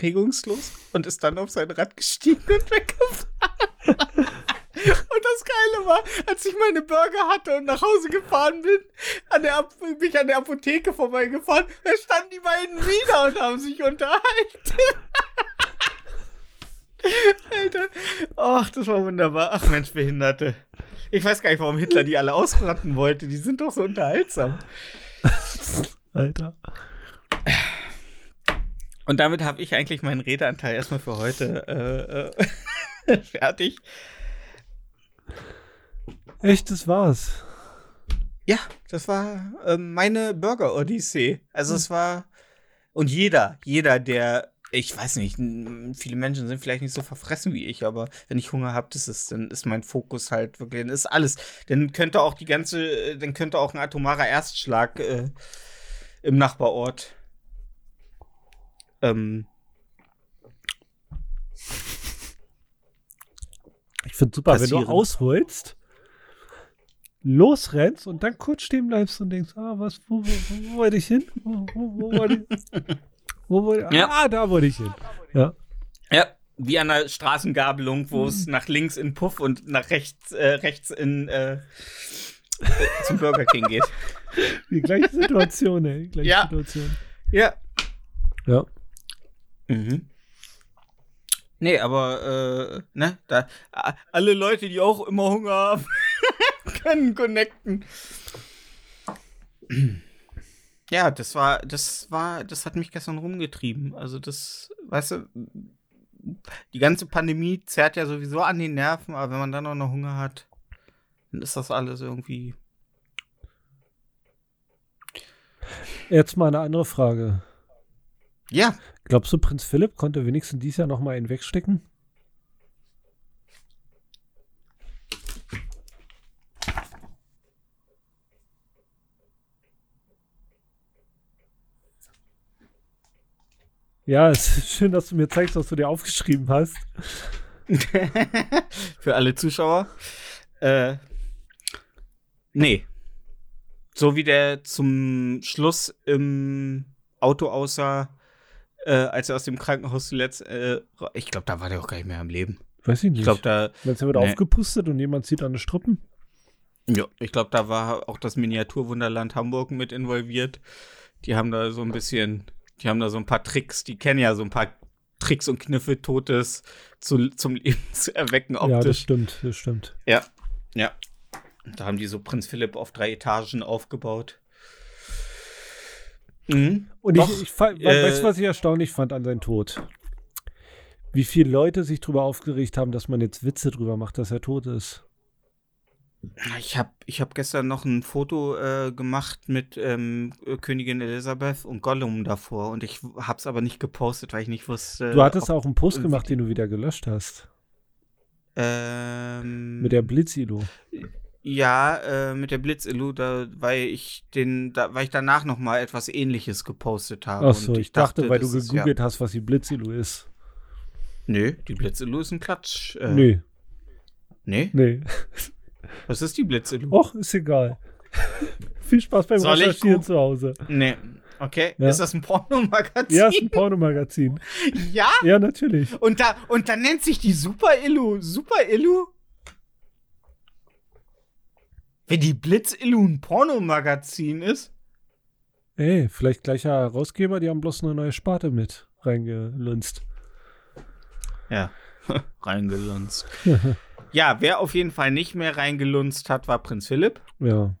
regungslos, und ist dann auf sein Rad gestiegen und weggefahren. Und das Geile war, als ich meine Burger hatte und nach Hause gefahren bin, an der Ap bin ich an der Apotheke vorbeigefahren, da standen die beiden wieder und haben sich unterhalten. Alter. Ach, das war wunderbar. Ach Mensch, Behinderte. Ich weiß gar nicht, warum Hitler die alle ausratten wollte. Die sind doch so unterhaltsam. Alter. Und damit habe ich eigentlich meinen Redeanteil erstmal für heute äh, äh, fertig. Echt, das war's. Ja, das war äh, meine Burger-Odyssee. Also es war. Und jeder, jeder, der ich weiß nicht, viele Menschen sind vielleicht nicht so verfressen wie ich, aber wenn ich Hunger habe, das ist, dann ist mein Fokus halt wirklich, dann ist alles. Dann könnte auch die ganze, dann könnte auch ein atomarer Erstschlag äh, im Nachbarort. Ähm. Ich finde super, passieren. wenn du ausholst, losrennst und dann kurz stehen bleibst und denkst, ah, was, wo, wo, wo, wo wollte ich hin? Wo, wo, wo wollte ich? Wo wollte, ja. Ah, da wollte ich hin. Ja. Ja, wie an der Straßengabelung, wo mhm. es nach links in Puff und nach rechts, äh, rechts in äh, zum Burger King geht. Die gleiche Situation, ey. Die gleiche ja. Situation. Ja. Ja. Mhm. Nee, aber, äh, ne, da, alle Leute, die auch immer Hunger haben, können connecten. Ja, das war, das war, das hat mich gestern rumgetrieben. Also das, weißt du, die ganze Pandemie zerrt ja sowieso an den Nerven, aber wenn man dann auch noch Hunger hat, dann ist das alles irgendwie. Jetzt mal eine andere Frage. Ja. Glaubst du, Prinz Philipp konnte wenigstens dieses Jahr noch mal einen wegstecken? Ja, es ist schön, dass du mir zeigst, was du dir aufgeschrieben hast. Für alle Zuschauer. Äh, nee. So wie der zum Schluss im Auto aussah, äh, als er aus dem Krankenhaus zuletzt, äh, ich glaube, da war der auch gar nicht mehr am Leben. Weiß ich nicht. Ich glaube, da. Jetzt wird nee. aufgepustet und jemand zieht an den Struppen. Ja, ich glaube, da war auch das Miniaturwunderland Hamburg mit involviert. Die haben da so ein bisschen die haben da so ein paar Tricks, die kennen ja so ein paar Tricks und Kniffe, Totes zu, zum Leben zu erwecken optisch. Ja, das stimmt, das stimmt. Ja, ja. Da haben die so Prinz Philipp auf drei Etagen aufgebaut. Mhm. Und Doch, ich, ich fand, äh, weißt du, was ich erstaunlich fand an seinem Tod? Wie viele Leute sich darüber aufgeregt haben, dass man jetzt Witze drüber macht, dass er tot ist. Ich habe ich hab gestern noch ein Foto äh, gemacht mit ähm, Königin Elisabeth und Gollum davor und ich habe es aber nicht gepostet, weil ich nicht wusste. Du hattest auch einen Post gemacht, den du wieder gelöscht hast. Ähm, mit der Blitzilu. Ja, äh, mit der Blitzilu, da, weil ich den, da, weil ich danach noch mal etwas Ähnliches gepostet habe. Ach so, ich, ich, dachte, dachte weil du gegoogelt ist, ja. hast, was die Blitzilu ist. Nö, die Blitzilu ist ein Klatsch. Äh, Nö. Nee? Nee. Was ist die Blitze? Och, ist egal. Viel Spaß beim Soll Recherchieren zu Hause. Nee. Okay. Ja. Ist das ein Pornomagazin? Ja, ist ein Pornomagazin. ja? Ja, natürlich. Und da, und da nennt sich die Super Illu Super Illu? Wenn die Blitz-Illu ein Pornomagazin ist? Ey, vielleicht gleicher Herausgeber, die haben bloß eine neue Sparte mit reingelunzt. Ja, reingelunzt. Ja, wer auf jeden Fall nicht mehr reingelunzt hat, war Prinz Philipp. Ja.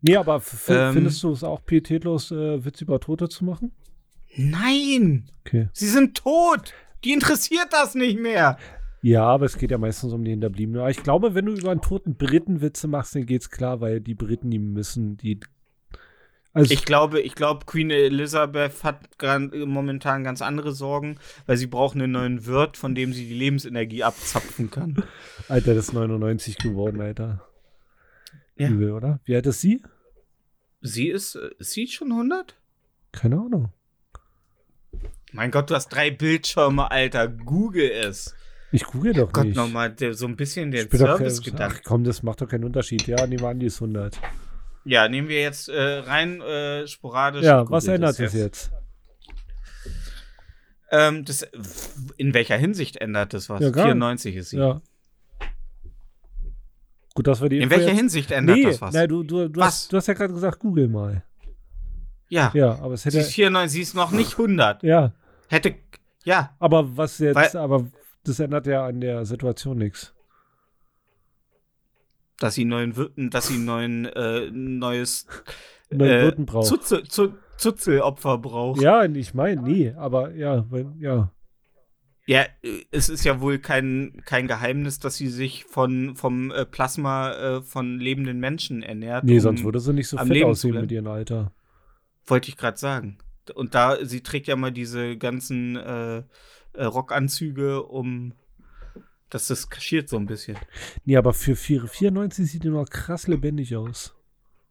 Nee, aber ähm, findest du es auch pietätlos, äh, Witz über Tote zu machen? Nein! Okay. Sie sind tot! Die interessiert das nicht mehr! Ja, aber es geht ja meistens um die Hinterbliebenen. Aber ich glaube, wenn du über einen toten Briten Witze machst, dann geht's klar, weil die Briten, die müssen, die also ich glaube, ich glaube, Queen Elizabeth hat momentan ganz andere Sorgen, weil sie braucht einen neuen Wirt, von dem sie die Lebensenergie abzapfen kann. Alter, das ist 99 geworden, Alter. Ja. Übel, oder? Wie alt ist sie? Sie ist, ist sie schon 100? Keine Ahnung. Mein Gott, du hast drei Bildschirme, Alter. Google es. Ich google doch Gott, nicht. Gott, nochmal so ein bisschen den Service gedacht. Ach komm, das macht doch keinen Unterschied. Ja, nehmen wir an, die ist 100. Ja, nehmen wir jetzt äh, rein äh, sporadisch. Ja, was ändert das jetzt? Ähm, das, in welcher Hinsicht ändert das was? Ja, 94 ist sie. Ja. Gut, dass wir die In Info welcher jetzt- Hinsicht ändert nee, das was? Nein, du, du, du, Was? hast, du hast ja gerade gesagt, google mal. ja. Ja, aber es Sie hätte. ist 94, sie ist noch nicht 100. Ja, Hätte, ja, aber was jetzt, Weil- aber das ändert ja an der Situation nichts. Dass sie neuen Wirten, dass sie neuen, äh, neues Neuen äh, Wirten braucht. Zutze, Zu, Zuzelopfer braucht. Ja, ich meine, nee, aber ja, wenn, ja. Ja, es ist ja wohl kein, kein Geheimnis, dass sie sich von, vom äh, Plasma äh, von lebenden Menschen ernährt. Nee, um- sonst würde sie nicht so zu aussehen mit ihrem Alter. Wollte ich gerade sagen. Und da, sie trägt ja mal diese ganzen äh, äh, Rockanzüge, um dass das kaschiert so ein bisschen. Nee, aber für 4, 94 sieht die noch krass lebendig aus.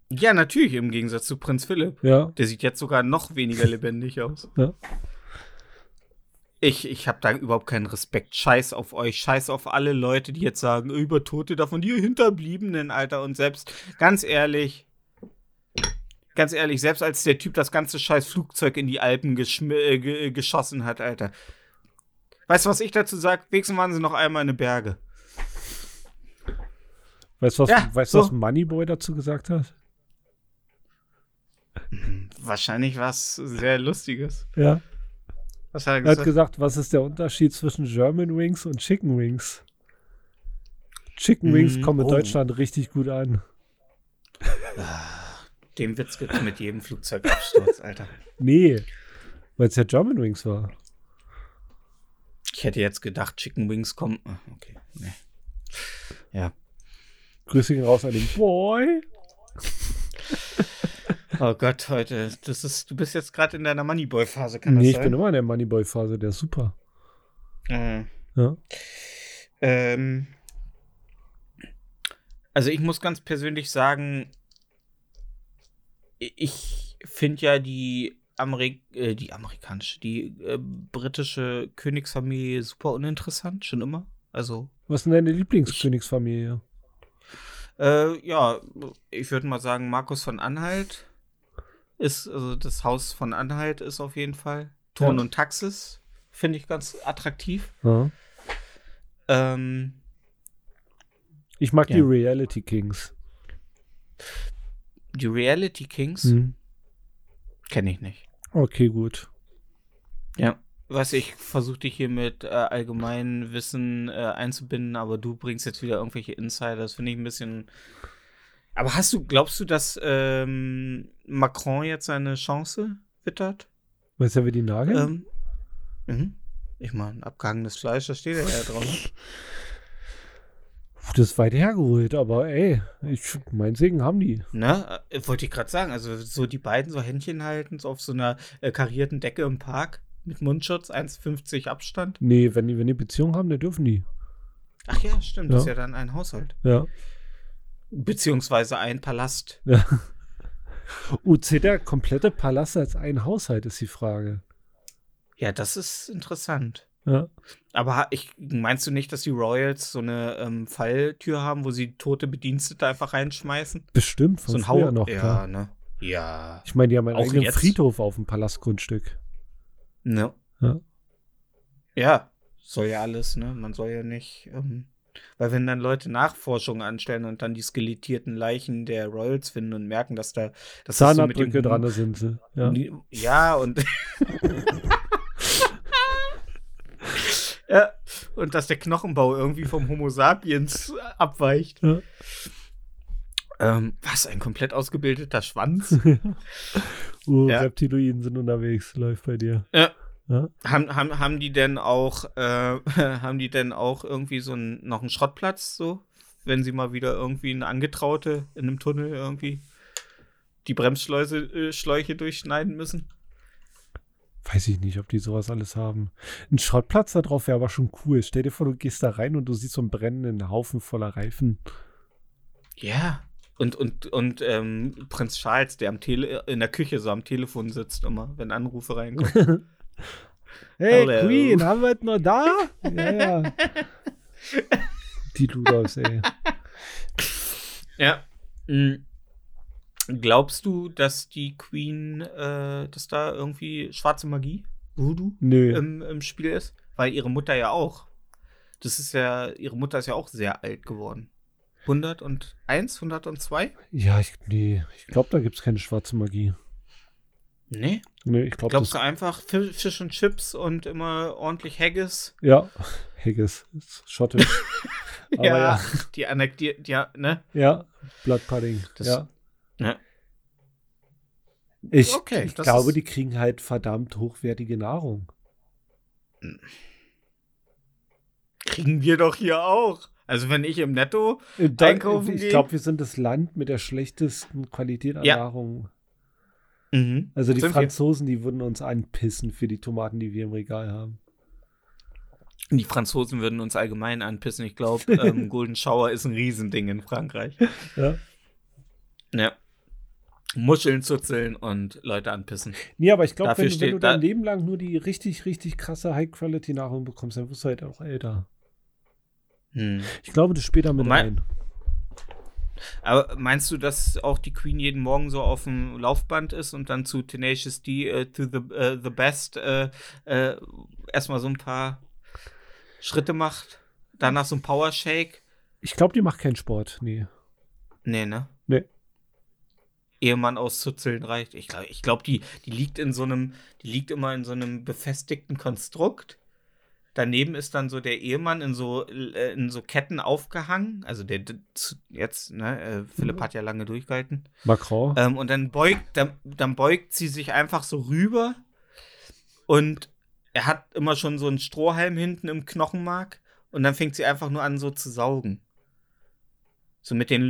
Ja, natürlich, im Gegensatz zu Prinz Philipp. Ja. Der sieht jetzt sogar noch weniger lebendig aus. Ja. Ich, ich habe da überhaupt keinen Respekt. Scheiß auf euch, scheiß auf alle Leute, die jetzt sagen, über Tote davon, die Hinterbliebenen, Alter. Und selbst, ganz ehrlich, ganz ehrlich, selbst als der Typ das ganze scheiß Flugzeug in die Alpen äh, ge geschossen hat, Alter. Weißt du, was ich dazu sage? Wenigstens waren sie noch einmal in den Berge. Weißt du, was, Ja, weißt, so. was Moneyboy dazu gesagt hat? Wahrscheinlich war es sehr Lustiges. Ja. Was hat er Er hat gesagt? gesagt, was ist der Unterschied zwischen German Wings und Chicken Wings? Chicken Mhm. Wings kommen in Oh. Deutschland richtig gut an. Den Witz gibt's mit jedem Flugzeugabsturz, Alter. Nee, weil es ja German Wings war. Ich hätte jetzt gedacht, Chicken Wings kommen. Ah, Okay, nee. Ja. Grüße gehen raus an den Boy. Oh Gott, heute. Das ist, du bist jetzt gerade in deiner Moneyboy-Phase, kann Nee, das ich sein? bin immer in der Moneyboy-Phase, der ist super. Äh, Ja. ähm, also ich muss ganz persönlich sagen, ich finde ja die, Amerik äh, die amerikanische, die äh, britische Königsfamilie super uninteressant, schon immer. Also Was ist denn deine Lieblingskönigsfamilie? Äh, ja, ich würde mal sagen, Markus von Anhalt ist, also das Haus von Anhalt ist auf jeden Fall. Thurn Ja. und Taxis finde ich ganz attraktiv. Ja. Ähm, Ich mag Ja. die Reality Kings. die Reality Kings Hm. kenne ich nicht. Okay, gut. Ja. Was ich versuche dich hier mit äh, allgemeinem Wissen äh, einzubinden, aber du bringst jetzt wieder irgendwelche Insider. Das finde ich ein bisschen. Aber hast du, glaubst du, dass ähm, Macron jetzt seine Chance wittert? Weißt du, wer die Nagel? Ähm, mhm. Ich meine, abgehangenes Fleisch, da steht er ja drauf. Das ist weit hergeholt, aber ey, ich, mein Segen haben die. Ne? Äh, Wollte ich gerade sagen. Also so die beiden so Händchen halten, so auf so einer äh, karierten Decke im Park mit Mundschutz, 1,50 Abstand. Nee, wenn die, wenn die Beziehung haben, dann dürfen die. Ach ja, stimmt. Das ist Ja. ja dann ein Haushalt. Ja. Beziehungsweise ein Palast. ja. Oh, zählt der komplette Palast als ein Haushalt, ist die Frage. Ja, das ist interessant. Ja. Aber ich, meinst du nicht, dass die Royals so eine ähm, Falltür haben, wo sie tote Bedienstete einfach reinschmeißen? Bestimmt, von so ein Hau noch, Ja, klar. ne? Ja. Ich meine, die haben einen Auch eigenen jetzt? Friedhof auf dem Palastgrundstück. Ne? Ja. Ja, soll ja alles, ne? Man soll ja nicht, ähm, weil wenn dann Leute Nachforschungen anstellen und dann die skelettierten Leichen der Royals finden und merken, dass da dass das so mit dem Zahnabdrücke dran, sind sie. Ja. Ja, und ja, und dass der Knochenbau irgendwie vom Homo sapiens abweicht. Ja. Ähm, was, ein komplett ausgebildeter Schwanz? uh, Ja. Reptiloiden sind unterwegs, läuft bei dir. Ja. Ja. haben, haben, haben die denn auch, äh, haben die denn auch irgendwie so ein, noch einen Schrottplatz, so? Wenn sie mal wieder irgendwie eine Angetraute in einem Tunnel irgendwie die Bremsschleuse, äh, durchschneiden müssen? Weiß ich nicht, ob die sowas alles haben. Ein Schrottplatz da drauf wäre aber schon cool. Stell dir vor, du gehst da rein und du siehst so einen brennenden Haufen voller Reifen. Ja. Und, und, und ähm, Prinz Charles, der am Tele in der Küche so am Telefon sitzt immer, wenn Anrufe reinkommen. Hey, Hello. Queen, haben wir es noch da? Ja, ja. Die Ludos, ey. ja. Mhm. Glaubst du, dass die Queen, äh, dass da irgendwie schwarze Magie, Voodoo, Nö. im, im Spiel ist? Weil ihre Mutter ja auch. Das ist ja, ihre Mutter ist ja auch sehr alt geworden. 101, 102? Ja, ich, nee, ich glaube, da gibt es keine schwarze Magie. Nee? Nee, ich glaube, Glaubst du einfach Fi- Fish und Chips und immer ordentlich Haggis? Ja, Haggis, ist schottisch. Aber ja, Die Anek, die, die, ne? ja, Blood Pudding, Das- ja. Ja. Ich, Okay, ich glaube, die kriegen halt verdammt hochwertige Nahrung. Kriegen wir doch hier auch. Also wenn ich im Netto, Äh, da- Einkaufen ich glaube, wir sind das Land mit der schlechtesten Qualität an Ja. Nahrung. mhm. Also die Sind wir. Franzosen, die würden uns anpissen für die Tomaten, die wir im Regal haben. die Franzosen würden uns allgemein anpissen. Ich glaube, ähm, Golden Shower ist ein Riesending in Frankreich. Ja. Ja. Muscheln zuzeln und Leute anpissen. Nee, aber ich glaube, wenn, du- wenn du da- dein Leben lang nur die richtig, richtig krasse High-Quality-Nahrung bekommst, dann wirst du halt auch älter. Hm. Ich glaube, das später mit rein. Aber meinst du, dass auch die Queen jeden Morgen so auf dem Laufband ist und dann zu Tenacious D, äh, to the, äh, the Best, äh, erstmal so ein paar Schritte macht? Danach so ein Power Shake? Ich glaube, die macht keinen Sport. Nee. Nee, ne? Nee. Ehemann auszuzeln reicht. Ich glaube, ich glaub, die, die liegt in so einem, die liegt immer in so einem befestigten Konstrukt. Daneben ist dann so der Ehemann in so, äh, in so Ketten aufgehangen. Also der, jetzt, ne, äh, Philipp Mhm. hat ja lange durchgehalten. Macron. Ähm, und dann beugt, dann, dann beugt sie sich einfach so rüber und er hat immer schon so einen Strohhalm hinten im Knochenmark und dann fängt sie einfach nur an, so zu saugen. So mit den,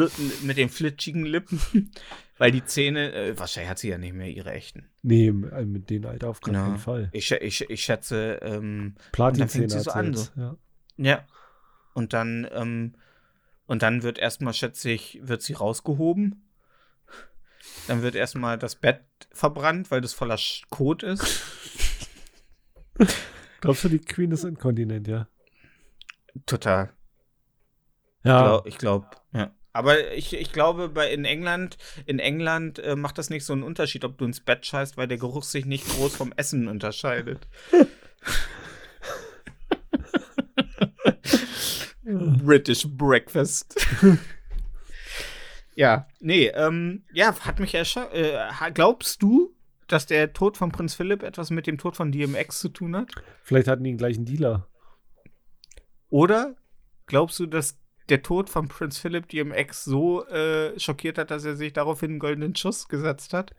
L mit den flitschigen Lippen, weil die Zähne, äh, wahrscheinlich hat sie ja nicht mehr ihre echten. nee, äh, mit denen Alter auf Genau. keinen Fall. Ich, ich, ich schätze, ähm, Platin fängt sie so an, so. Ja. ja. Und dann, ähm, und dann wird erstmal, schätze ich, wird sie rausgehoben. Dann wird erstmal das Bett verbrannt, weil das voller Kot ist. Glaubst du, die Queen ist inkontinent, ja? Total. Ja. Ich glaube, ja. Aber ich, ich glaube, bei in England, in England äh, macht das nicht so einen Unterschied, ob du ins Bett scheißt, weil der Geruch sich nicht groß vom Essen unterscheidet. British Breakfast. ja, nee, ähm, ja, hat mich erschreckt. Äh, glaubst du, dass der Tod von Prinz Philipp etwas mit dem Tod von DMX zu tun hat? Vielleicht hatten die den gleichen Dealer. Oder glaubst du, dass der Tod von Prinz Philipp DMX so äh, schockiert hat, dass er sich daraufhin einen goldenen Schuss gesetzt hat?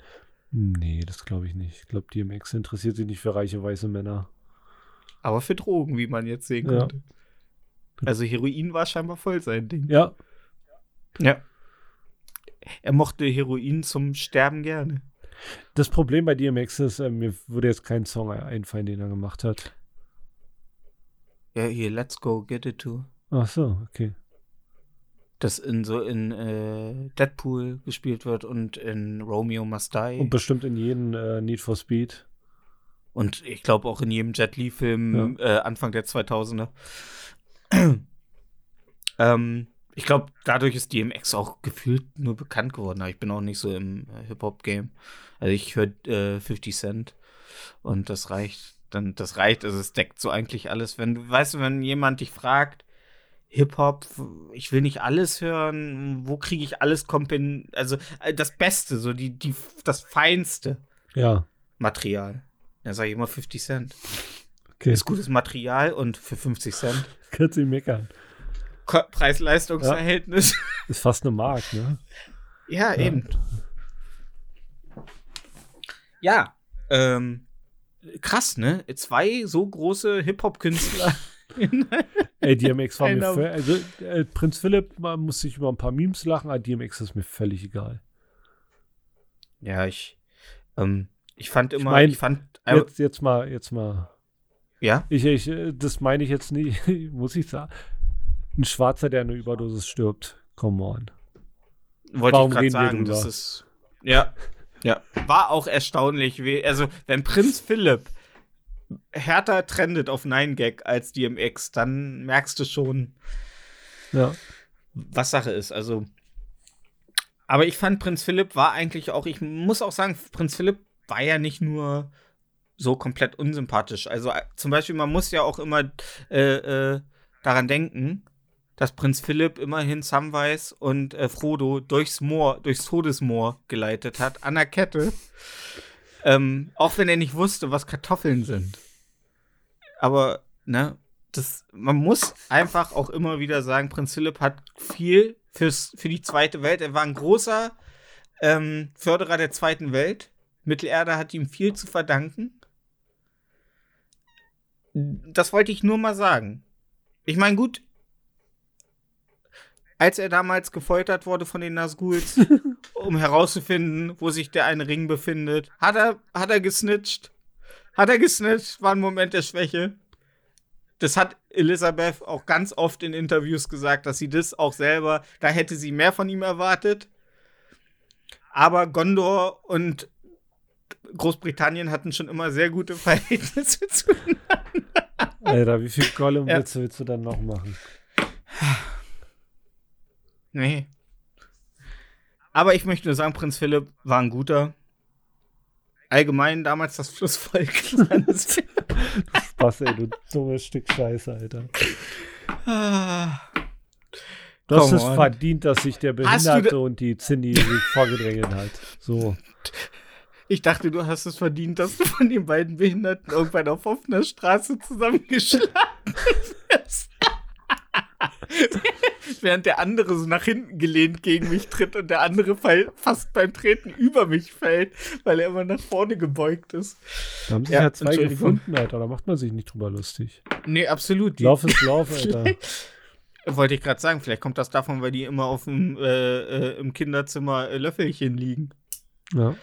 Nee, das glaube ich nicht. Ich glaube, DMX interessiert sich nicht für reiche weiße Männer. Aber für Drogen, wie man jetzt sehen Ja. konnte. Also Heroin war scheinbar voll sein Ding. Ja, Ja. Er mochte Heroin zum Sterben gerne. das Problem bei DMX ist, äh, mir würde jetzt kein Song einfallen, den er gemacht hat. Ja, hier, let's go, get it to. Ach so, okay. Das in so in äh, Deadpool gespielt wird und in Romeo Must Die. Und bestimmt in jedem äh, Need for Speed. Und ich glaube auch in jedem Jet Li-Film äh, Anfang der 2000er. ähm, ich glaube, dadurch ist DMX auch gefühlt nur bekannt geworden. Aber ich bin auch nicht so im äh, Hip-Hop-Game. Also ich höre äh, 50 Cent und das reicht. Dann, das reicht, also es deckt so eigentlich alles. Wenn du, weißt du, wenn jemand dich fragt, Hip-Hop, ich will nicht alles hören, wo kriege ich alles kompen, also äh, das Beste, so die, die, das Feinste Ja, Material. Da sage ich immer 50 Cent. okay. Ist gutes Material und für 50 Cent Kannst du meckern. Preis-Leistungs-Verhältnis. Ist fast eine Mark, ne? Ja, eben. Ja, ähm, krass, ne? Zwei so große Hip-Hop-Künstler. Ey, DMX war mir völlig, also äh, Prinz Philipp, man muss sich über ein paar Memes lachen, aber DMX ist mir völlig egal. ja, ich, ähm, ich fand immer, mein, ich fand, äh, Jetzt, jetzt mal, jetzt mal. ja, Ich, ich, äh, das meine ich jetzt nicht, muss ich sagen. Ein Schwarzer, der eine Überdosis stirbt. Come on. wollte Warum ich gerade sagen, das ist, ja, ja, war auch erstaunlich, wie, also, wenn Prinz Philipp härter trendet auf 9gag als DMX, dann merkst du schon, Ja. was Sache ist. Also, aber ich fand Prinz Philipp war eigentlich auch, ich muss auch sagen, Prinz Philipp war ja nicht nur so komplett unsympathisch. Also äh, zum Beispiel, man muss ja auch immer äh, äh, daran denken, dass Prinz Philipp immerhin Samwise und äh, Frodo durchs Moor, durchs Todesmoor geleitet hat, an der Kette. Ähm, auch wenn er nicht wusste, was Kartoffeln sind. Aber, ne, das, man muss einfach auch immer wieder sagen, Prinz Philipp hat viel fürs, für die zweite Welt. Er war ein großer ähm, Förderer der zweiten Welt. Mittelerde hat ihm viel zu verdanken. Das wollte ich nur mal sagen. Ich meine, gut, als er damals gefoltert wurde von den Nazguls, um herauszufinden, wo sich der eine Ring befindet, hat er, hat er gesnitcht. Hat er gesnitcht, war ein Moment der Schwäche. Das hat Elisabeth auch ganz oft in Interviews gesagt, dass sie das auch selber, da hätte sie mehr von ihm erwartet. Aber Gondor und Großbritannien hatten schon immer sehr gute Verhältnisse zueinander. Alter, wie viel Gollum-Witze ja. willst du dann noch machen? Nee. Aber ich möchte nur sagen, Prinz Philipp war ein guter. Allgemein damals das Flussvolk. Spaß, ey, du dummes Stück Scheiße, Alter. Du hast es verdient, dass sich der Behinderte und die Zinni sich vorgedrängelt hat. So. Ich dachte, du hast es verdient, dass du von den beiden Behinderten irgendwann auf offener Straße zusammengeschlagen wirst. Während der andere so nach hinten gelehnt gegen mich tritt und der andere fall, fast beim Treten über mich fällt, weil er immer nach vorne gebeugt ist. Da haben sich ja, ja zwei gefunden, Alter. Da macht man sich nicht drüber lustig. Nee, absolut. Lauf ist Lauf, Alter. Wollte ich gerade sagen, vielleicht kommt das davon, weil die immer auf dem, äh, äh, im Kinderzimmer äh, Löffelchen liegen. Ja.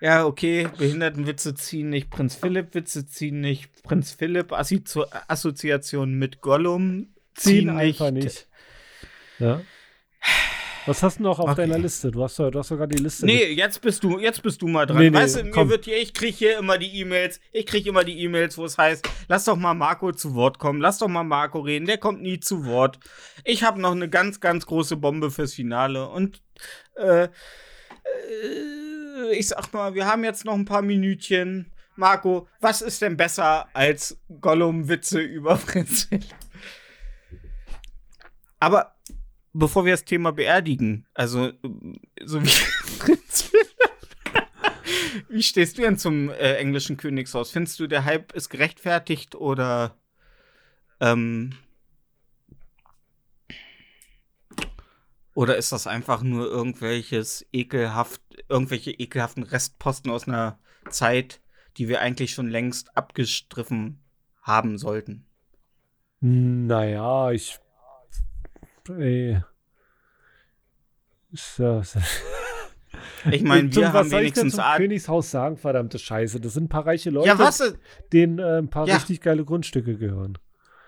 Ja, okay, Behindertenwitze ziehen nicht, Prinz Philipp-Witze ziehen nicht, Prinz Philipp Assozi Assoziation mit Gollum ziehen, nicht. einfach nicht. Ja. Was hast du noch auf okay. deiner Liste? Du hast, du hast sogar die Liste. Nee, jetzt bist du, jetzt bist du mal dran. Nee, nee, weißt du, mir wird hier, ich kriege hier immer die E-Mails, ich kriege immer die E-Mails, wo es heißt, lass doch mal Marco zu Wort kommen, lass doch mal Marco reden, der kommt nie zu Wort. Ich habe noch eine ganz, ganz große Bombe fürs Finale und äh, äh ich sag mal, wir haben jetzt noch ein paar Minütchen. Marco, was ist denn besser als Gollum-Witze über Prinz Aber bevor wir das Thema beerdigen, also so wie Prinz Wie stehst du denn zum äh, englischen Königshaus? Findest du, der Hype ist gerechtfertigt oder ähm, Oder ist das einfach nur irgendwelches ekelhaft, irgendwelche ekelhaften Restposten aus einer Zeit, die wir eigentlich schon längst abgestriffen haben sollten? Naja, ich. Ey. So, so. Ich meine, wir haben soll wenigstens ich denn zum Königshaus sagen, verdammte Scheiße. Das sind ein paar reiche Leute, ja, denen äh, ein paar ja. richtig geile Grundstücke gehören.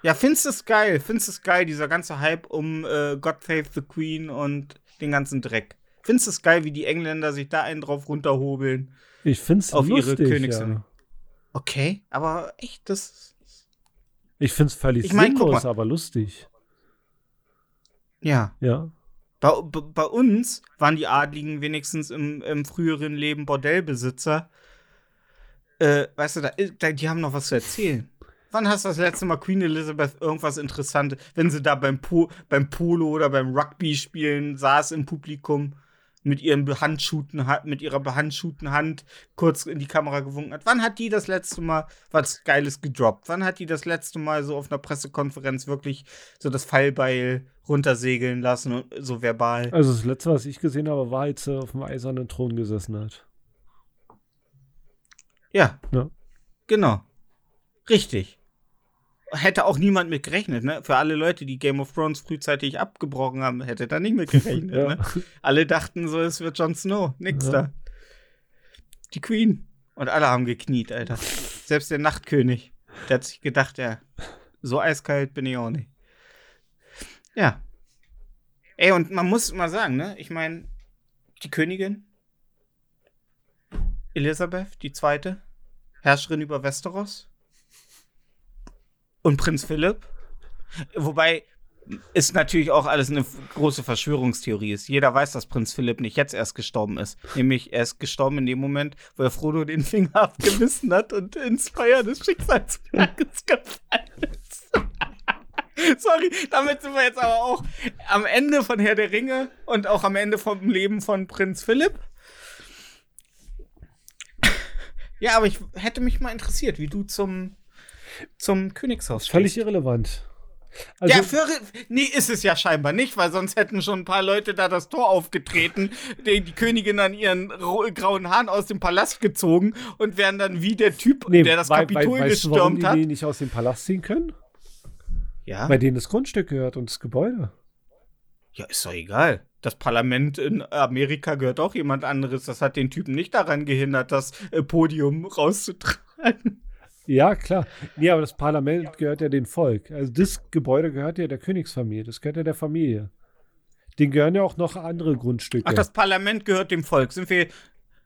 Ja, findest du es geil? Findest du es geil, dieser ganze Hype um äh, God Save the Queen und den ganzen Dreck? Findest du es geil, wie die Engländer sich da einen drauf runterhobeln? Ich find's auf lustig, ihre Königsin. Ja. Okay, aber echt, das. Ich find's völlig ich mein, sinnlos, aber lustig. Ja. Ja. Bei, bei, uns waren die Adligen wenigstens im, im früheren Leben Bordellbesitzer. Äh, weißt du, da, die haben noch was zu erzählen. Wann hast du das letzte Mal Queen Elizabeth irgendwas Interessantes, wenn sie da beim, po beim Polo oder beim Rugby spielen, saß im Publikum mit ihrem behandschuhten mit ihrer behandschuhten Hand kurz in die Kamera gewunken hat. Wann hat die das letzte Mal was Geiles gedroppt? Wann hat die das letzte Mal so auf einer Pressekonferenz wirklich so das Fallbeil runtersegeln lassen und so verbal? Also das letzte, was ich gesehen habe, war, als sie auf dem eisernen Thron gesessen hat. Ja. ja. Genau. Richtig hätte auch niemand mit gerechnet, ne? Für alle Leute, die Game of Thrones frühzeitig abgebrochen haben, hätte da nicht mit gerechnet, ja. ne? Alle dachten so, es wird Jon Snow, nix ja. da. Die Queen. Und alle haben gekniet, Alter. Selbst der Nachtkönig. Der hat sich gedacht, ja, so eiskalt bin ich auch nicht. Ja. Ey, und man muss mal sagen, ne? Ich meine, die Königin Elisabeth, die zweite, Herrscherin über Westeros, und Prinz Philipp. Wobei, ist natürlich auch alles eine große Verschwörungstheorie ist. Jeder weiß, dass Prinz Philipp nicht jetzt erst gestorben ist. Nämlich er ist gestorben in dem Moment, wo er Frodo den Finger abgebissen hat und ins Feuer des Schicksalsberges gefallen ist. Sorry, damit sind wir jetzt aber auch am Ende von Herr der Ringe und auch am Ende vom Leben von Prinz Philipp. Ja, aber ich hätte mich mal interessiert, wie du zum, zum Königshaus stehst. Völlig irrelevant. Also, ja, für, nee, ist es ja scheinbar nicht, weil sonst hätten schon ein paar Leute da das Tor aufgetreten, die, die Königin an ihren grauen Haaren aus dem Palast gezogen und wären dann wie der Typ, nee, der das weil, Kapitol weil, weißt gestürmt du, warum hat. Die, die nicht aus dem Palast ziehen können? Ja. Bei denen das Grundstück gehört und das Gebäude. Ja, ist doch egal. Das Parlament in Amerika gehört auch jemand anderes. Das hat den Typen nicht daran gehindert, das äh, Podium rauszutragen. Ja, klar. Nee, aber das Parlament gehört ja dem Volk. Also das Gebäude gehört ja der Königsfamilie. Das gehört ja der Familie. Den gehören ja auch noch andere Grundstücke. Ach, das Parlament gehört dem Volk. Sind wir.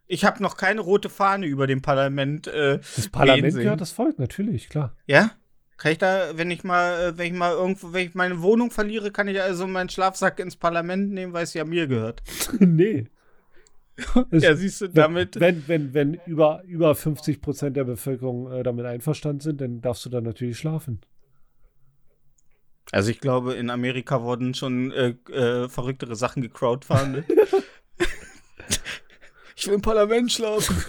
Ich habe noch keine rote Fahne über dem Parlament. Äh, das Parlament gehört das Volk, natürlich, klar. Ja? Kann ich da, wenn ich mal, äh, wenn ich mal irgendwo, wenn ich meine Wohnung verliere, kann ich also meinen Schlafsack ins Parlament nehmen, weil es ja mir gehört? nee. ja, siehst du, damit. Wenn, wenn, wenn über, über 50 Prozent der Bevölkerung äh, damit einverstanden sind, dann darfst du da natürlich schlafen. Also ich glaube, in Amerika wurden schon äh, äh, verrücktere Sachen gecrowdfundet. ich will im Parlament schlafen.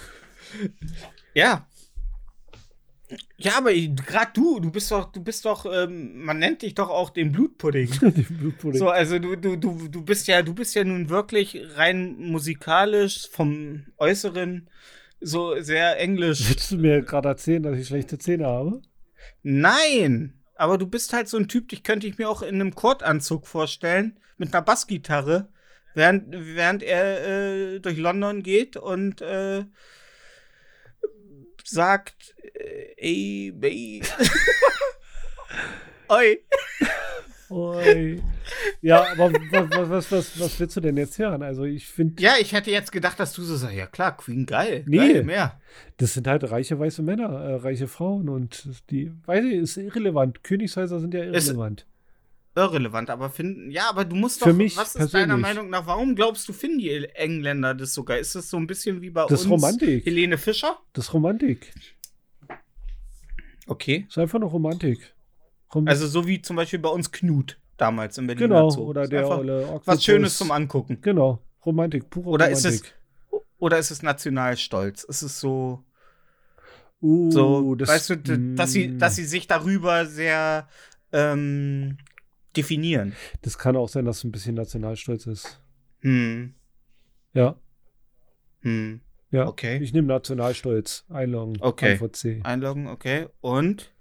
ja. Ja, aber gerade du, du bist doch, du bist doch, ähm, man nennt dich doch auch den Blutpudding. den Blutpudding. So, also du, du, du, du bist ja, du bist ja nun wirklich rein musikalisch vom Äußeren so sehr englisch. Willst du mir gerade erzählen, dass ich schlechte Zähne habe? Nein, aber du bist halt so ein Typ, dich könnte ich mir auch in einem Kurtanzug vorstellen, mit einer Bassgitarre, während, während er äh, durch London geht und äh, sagt, äh, ey, ey. Oi. Oi. Ja, aber was, was, was, was willst du denn jetzt hören? Also ich finde. Ja, ich hätte jetzt gedacht, dass du so sagst, ja klar, Queen geil. Nee, geil, mehr. Das sind halt reiche weiße Männer, äh, reiche Frauen und die, weiß ich, ist irrelevant. Königshäuser sind ja irrelevant. Irrelevant, aber finden, ja, aber du musst doch, Für mich was ist persönlich. deiner Meinung nach, warum glaubst du, finden die Engländer das sogar? Ist das so ein bisschen wie bei das uns Romantik. Helene Fischer? Das ist Romantik. Okay. Das ist einfach eine Romantik. Rom also so wie zum Beispiel bei uns Knut damals in Berlin. Genau, Zoo. oder der Olle Was Schönes zum Angucken. Genau, Romantik, pure oder Romantik. Ist es, oder ist es Nationalstolz? Ist es so Uh, so, das, weißt du, dass sie, dass sie sich darüber sehr ähm, definieren. Das kann auch sein, dass es ein bisschen Nationalstolz ist. Hm. Ja. Hm. Ja. Okay. Ich nehme Nationalstolz. Einloggen. Okay. VC. Einloggen, okay. Und?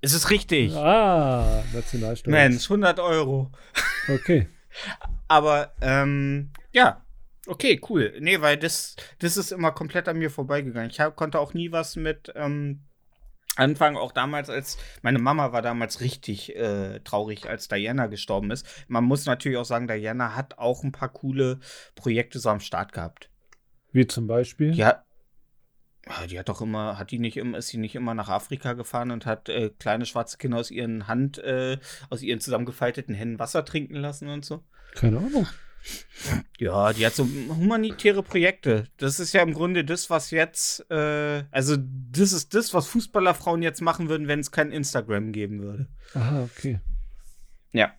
Ist es richtig? Ah, Nationalstolz. Mensch, 100 Euro. Okay. Aber, ähm, ja. Okay, cool. Nee, weil das, das ist immer komplett an mir vorbeigegangen. Ich hab, konnte auch nie was mit, ähm, Anfang auch damals, als meine Mama war damals richtig äh, traurig, als Diana gestorben ist. Man muss natürlich auch sagen, Diana hat auch ein paar coole Projekte so am Start gehabt. Wie zum Beispiel? Ja. Die hat doch immer, hat die nicht immer, ist sie nicht immer nach Afrika gefahren und hat äh, kleine schwarze Kinder aus ihren Hand, äh, aus ihren zusammengefalteten Händen Wasser trinken lassen und so? Keine Ahnung. Ja, die hat so humanitäre Projekte. Das ist ja im Grunde das, was jetzt, äh, also das ist das, was Fußballerfrauen jetzt machen würden, wenn es kein Instagram geben würde. Aha, okay. Ja.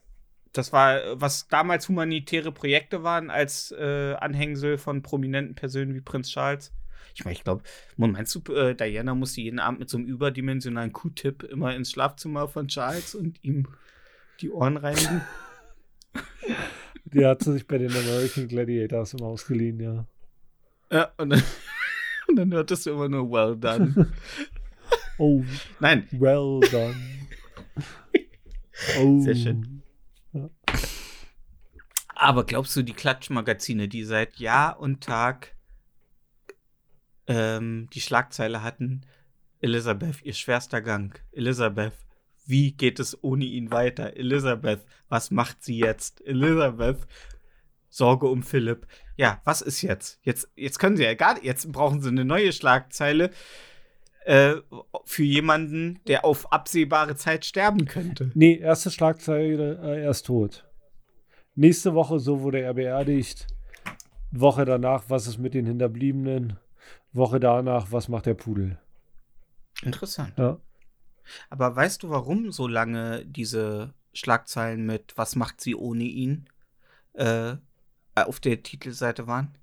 Das war, was damals humanitäre Projekte waren, als äh, Anhängsel von prominenten Personen wie Prinz Charles. Ich meine, ich glaube, meinst du, äh, Diana musste jeden Abend mit so einem überdimensionalen Q-Tip immer ins Schlafzimmer von Charles und ihm die Ohren reinigen? Die hat sie sich bei den American Gladiators immer ausgeliehen, ja. Ja, und dann, und dann hörtest du immer nur well done. Oh. Nein. Well done. Oh. Sehr schön. Ja. Aber glaubst du, die Klatschmagazine, die seit Jahr und Tag ähm, die Schlagzeile hatten, Elisabeth, ihr schwerster Gang, Elisabeth, wie geht es ohne ihn weiter? Elisabeth, was macht sie jetzt? Elisabeth, Sorge um Philipp. Ja, was ist jetzt? Jetzt, jetzt können sie ja gar jetzt brauchen sie eine neue Schlagzeile. äh, für jemanden, der auf absehbare Zeit sterben könnte. Nee, erste Schlagzeile, äh, er ist tot. Nächste Woche, so wurde er beerdigt. Woche danach, was ist mit den Hinterbliebenen? Woche danach, was macht der Pudel? Interessant. Ja. Aber weißt du, warum so lange diese Schlagzeilen mit Was macht sie ohne ihn äh, auf der Titelseite waren?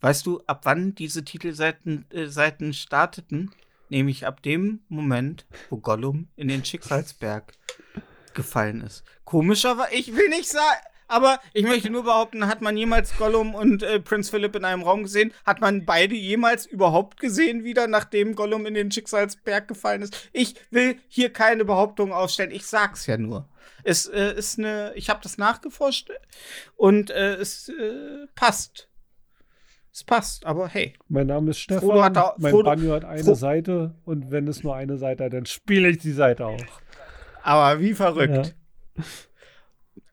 Weißt du, ab wann diese Titelseiten äh, Seiten starteten? Nämlich ab dem Moment, wo Gollum in den Schicksalsberg gefallen ist. Komisch, aber ich will nicht sagen. Aber ich möchte nur behaupten, hat man jemals Gollum und äh, Prinz Philip in einem Raum gesehen? Hat man beide jemals überhaupt gesehen wieder, nachdem Gollum in den Schicksalsberg gefallen ist? Ich will hier keine Behauptung aufstellen. Ich sag's ja nur. Es äh, ist eine, ich habe das nachgeforscht und äh, es äh, passt. Es passt, aber hey. Mein Name ist Stefan. Frodo hat da, mein Frodo, Banjo hat eine Fro Seite und wenn es nur eine Seite hat, dann spiele ich die Seite auch. Aber wie verrückt. Ja.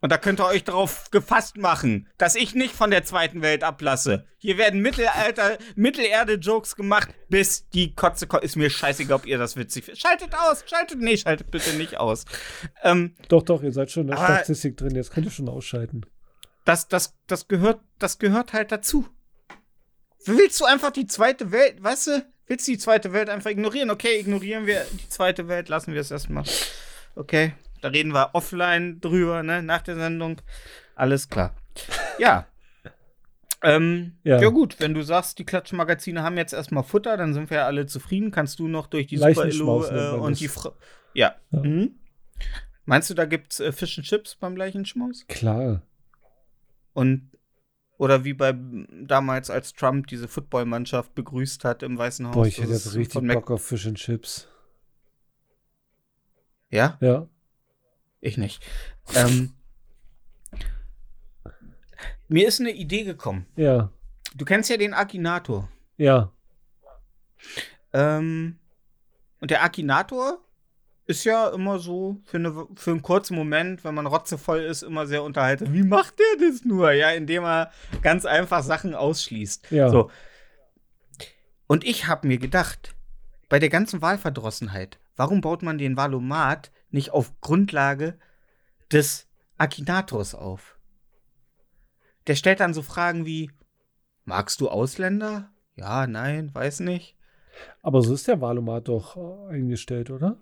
Und da könnt ihr euch darauf gefasst machen, dass ich nicht von der zweiten Welt ablasse. Hier werden Mittelalter, Mittelerde-Jokes gemacht, bis die Kotze kommt. Ist mir scheißegal, ob ihr das witzig findet. Schaltet aus, schaltet, nee, schaltet bitte nicht aus. Ähm, doch, doch, ihr seid schon in der Statistik drin, jetzt könnt ihr schon ausschalten. Das, das, das, gehört, das gehört halt dazu. Willst du einfach die zweite Welt, weißt du, willst du die zweite Welt einfach ignorieren? Okay, ignorieren wir die zweite Welt, lassen wir es erstmal. Okay. Da reden wir offline drüber, ne, nach der Sendung. Alles klar. Ja. Ähm, ja. ja. gut, wenn du sagst, die Klatschmagazine haben jetzt erstmal Futter, dann sind wir ja alle zufrieden. Kannst du noch durch die Super Illo äh, und die Fra Ja. ja. Mhm. Meinst du, da gibt's äh, Fish and Chips beim gleichen Schmaus? Klar. Und oder wie bei damals, als Trump diese Footballmannschaft begrüßt hat im Weißen Haus. Boah, ich hätte jetzt richtig Bock auf Fish and Chips. Ja? Ja. Ich nicht. Ähm, mir ist eine Idee gekommen. Ja. Du kennst ja den Akinator. Ja. Ähm, und der Akinator ist ja immer so für, eine, für einen kurzen Moment, wenn man rotzevoll ist, immer sehr unterhalten. Wie macht der das nur? Ja, indem er ganz einfach Sachen ausschließt. Ja. So. Und ich habe mir gedacht, bei der ganzen Wahlverdrossenheit, warum baut man den Valomat nicht auf Grundlage des Akinators auf. Der stellt dann so Fragen wie: Magst du Ausländer? Ja, nein, weiß nicht. Aber so ist der Wahlomat doch äh, eingestellt, oder?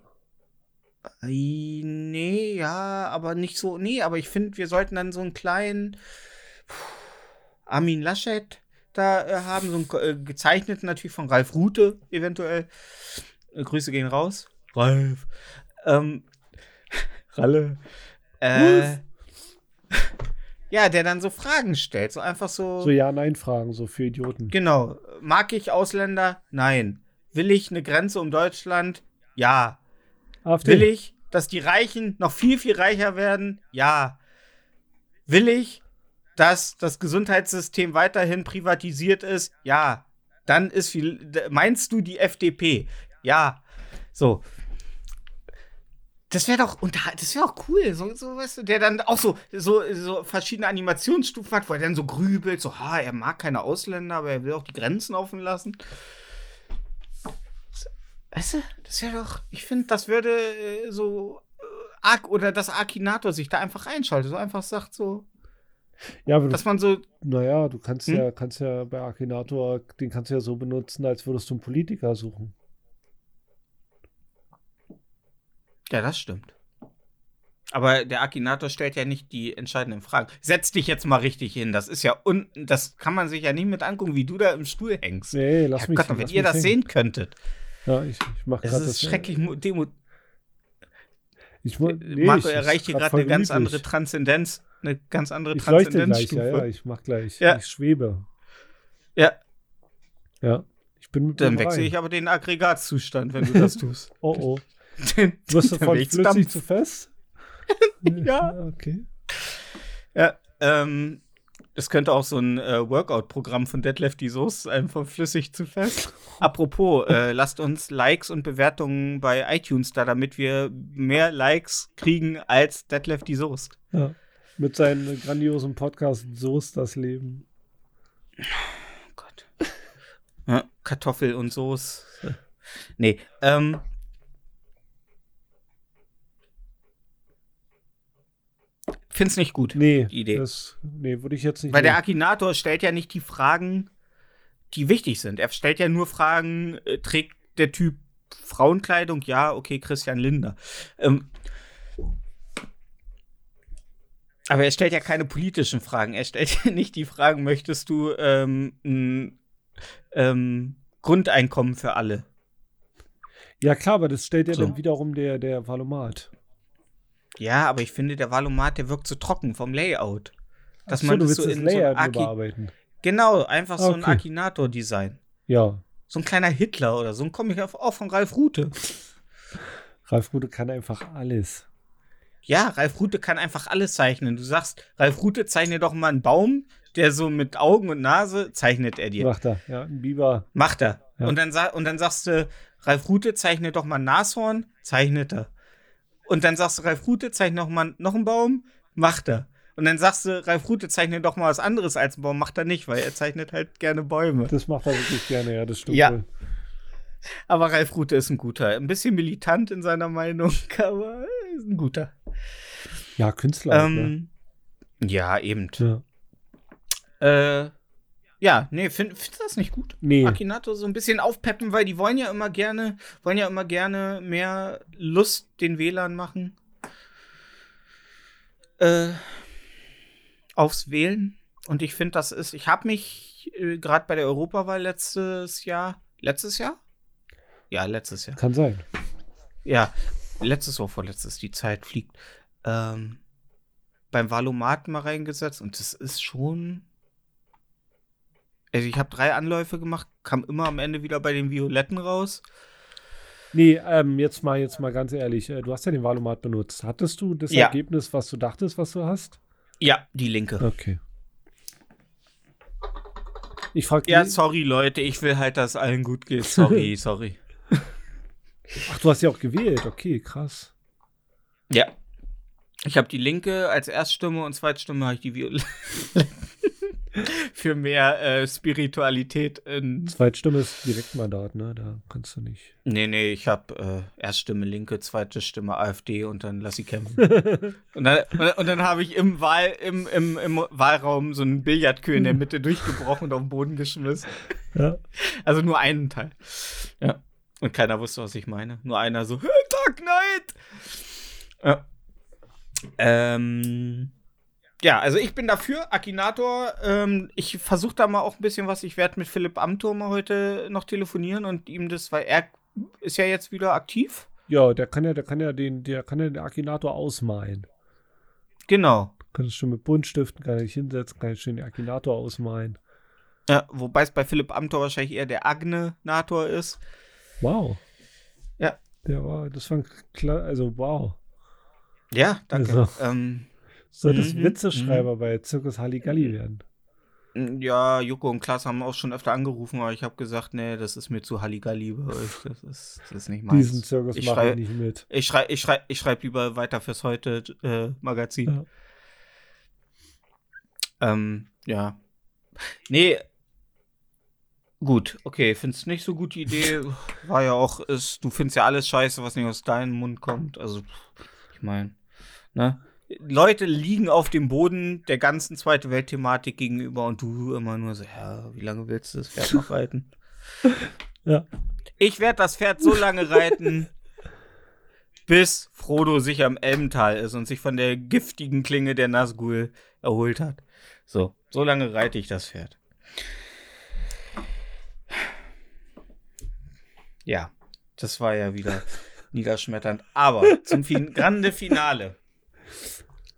Äh, nee, ja, aber nicht so. Nee, aber ich finde, wir sollten dann so einen kleinen Armin Laschet da äh, haben, so einen äh, gezeichneten natürlich von Ralf Rute eventuell. Äh, Grüße gehen raus. Ralf. Ähm, Ralle. Äh, ja, der dann so Fragen stellt. So einfach so. So Ja-Nein-Fragen, so für Idioten. Genau. Mag ich Ausländer? Nein. Will ich eine Grenze um Deutschland? Ja. AfD. Will ich, dass die Reichen noch viel, viel reicher werden? Ja. Will ich, dass das Gesundheitssystem weiterhin privatisiert ist? Ja. Dann ist viel. Meinst du die FDP? Ja. So. Das wäre doch, das wäre auch cool, so, so, weißt du, der dann auch so, so, so verschiedene Animationsstufen hat, wo er dann so grübelt, so, ha, er mag keine Ausländer, aber er will auch die Grenzen offen lassen. Weißt du, das wäre doch, ich finde, das würde äh, so, äh, oder dass Akinator sich da einfach einschaltet, so einfach sagt so, ja, dass du, man so. Naja, du kannst hm? ja, kannst ja bei Akinator, den kannst du ja so benutzen, als würdest du einen Politiker suchen. Ja, das stimmt. Aber der Akinator stellt ja nicht die entscheidenden Fragen. Setz dich jetzt mal richtig hin. Das ist ja unten, das kann man sich ja nicht mit angucken, wie du da im Stuhl hängst. Nee, lass mich Gott, wenn ihr das hängen. sehen könntet. Ja, ich, ich mach gerade das. ist schrecklich demo ich, nee, Marco erreicht hier gerade eine ganz andere Transzendenz. Eine ganz andere Transzendenzstufe. Ja, ja, ich mach gleich. Ja. Ich schwebe. Ja. Ja. Ich bin mit Dann wechsle ich aber den Aggregatzustand, wenn du das tust. oh oh. Wirst du von flüssig zu fest? ja. Okay. Ja, ähm, es könnte auch so ein äh, Workout-Programm von Dead Lefty Soße sein, von flüssig zu fest. Apropos, äh, lasst uns Likes und Bewertungen bei iTunes da, damit wir mehr Likes kriegen als Dead Lefty Soße. Ja. Mit seinem grandiosen Podcast Soße das Leben. Oh Gott. Ja, Kartoffel und Soße. Nee, ähm. Find's nicht gut. Nee, die Idee. Das, nee, würde ich jetzt nicht. Weil der Akinator stellt ja nicht die Fragen, die wichtig sind. Er stellt ja nur Fragen, äh, trägt der Typ Frauenkleidung? Ja, okay, Christian Linder. Ähm, aber er stellt ja keine politischen Fragen. Er stellt ja nicht die Fragen, möchtest du ähm, ein ähm, Grundeinkommen für alle? Ja, klar, aber das stellt ja So. dann wiederum der, der Valomat. Ja, aber ich finde, der Valomat, der wirkt so trocken vom Layout. Dass Ach so, man du das so das in so ein Layout überarbeiten. Genau, einfach so ein Okay. Akinator-Design. Ja. So ein kleiner Hitler oder so ein Comic auf- auch von Ralf Rute. Ralf Rute kann einfach alles. Ja, Ralf Rute kann einfach alles zeichnen. Du sagst, Ralf Rute zeichne doch mal einen Baum, der so mit Augen und Nase zeichnet er dir. Macht er. Ja, ein Biber. Macht er. Ja. Und, dann und dann sagst du, Ralf Rute zeichne doch mal ein Nashorn, zeichnet er. Und dann sagst du, Ralf Rute zeichne noch mal noch einen Baum, macht er. Und dann sagst du, Ralf Rute zeichne doch mal was anderes als einen Baum, macht er nicht, weil er zeichnet halt gerne Bäume. Das macht er wirklich gerne, ja, das stimmt. Ja. wohl. Aber Ralf Rute ist ein guter. Ein bisschen militant in seiner Meinung, aber ist ein guter. Ja, Künstler. ne? Ähm, ja, eben. ja. Äh, ja, nee, find, findest du das nicht gut? Nee. Akinato so ein bisschen aufpeppen, weil die wollen ja immer gerne, wollen ja immer gerne mehr Lust den Wählern machen. Äh, aufs Wählen. Und ich finde, das ist, ich habe mich äh, gerade bei der Europawahl letztes Jahr, letztes Jahr? Ja, letztes Jahr. Kann sein. Ja, letztes oder vorletztes, die Zeit fliegt. Ähm, beim Valomat mal reingesetzt und das ist schon. Also ich habe drei Anläufe gemacht, kam immer am Ende wieder bei den Violetten raus. Nee, ähm, jetzt mal, jetzt mal ganz ehrlich. äh, Du hast ja den Valomat benutzt. Hattest du das Ja. Ergebnis, was du dachtest, was du hast? Ja, die linke. Okay. Ich frage Ja, sorry Leute, ich will halt, dass allen gut geht. Sorry, sorry. Ach, du hast ja auch gewählt. Okay, krass. Ja. Ich habe die linke als Erststimme und Zweitstimme habe ich die Violetten. Für mehr äh, Spiritualität in Zweitstimme ist Direktmandat, ne? Da kannst du nicht. Nee, nee, ich habe äh, Erststimme Linke, zweite Stimme AfD und dann lass sie kämpfen. und dann, und dann habe ich im, Wahl, im, im, im Wahlraum so einen Billardkühl in der Mitte durchgebrochen und auf den Boden geschmissen. Ja. Also nur einen Teil. Ja. Und keiner wusste, was ich meine. Nur einer so, "Hey, Dark Knight! Ja. Ähm. Ja, also ich bin dafür, Akinator. Ähm, ich versuche da mal auch ein bisschen was. Ich werde mit Philipp Amthor mal heute noch telefonieren und ihm das, weil er ist ja jetzt wieder aktiv. Ja, der kann ja, der kann ja den, der kann ja den Akinator ausmalen. Genau. Kann es schon mit Buntstiften, kann ich hinsetzen, kann ich schön den Akinator ausmalen. Ja, wobei es bei Philipp Amthor wahrscheinlich eher der Agne-Nator ist. Wow. Ja. Der war, das war klar, also wow. Ja, danke. Also. Ähm, Soll das Mhm, Witzeschreiber bei Zirkus Halligalli werden? Ja, Joko und Klaas haben auch schon öfter angerufen, aber ich habe gesagt, nee, das ist mir zu Halligalli bei euch. Das ist, das ist nicht meins. Diesen Zirkus ich mache ich nicht mit. Ich schreibe ich schrei, ich schreib lieber weiter fürs Heute-Magazin. Ja. Ähm, ja. Nee. Gut, okay, findest nicht so gute Idee. War ja auch, ist, du findest ja alles scheiße, was nicht aus deinem Mund kommt. Also, ich meine, ne? Leute liegen auf dem Boden der ganzen Zweite Welt-Thematik gegenüber und du immer nur so, ja, wie lange willst du das Pferd noch reiten? Ja. Ich werde das Pferd so lange reiten, bis Frodo sich am Elbental ist und sich von der giftigen Klinge der Nazgul erholt hat. So, so lange reite ich das Pferd. Ja, das war ja wieder niederschmetternd. Aber zum fin Grande Finale.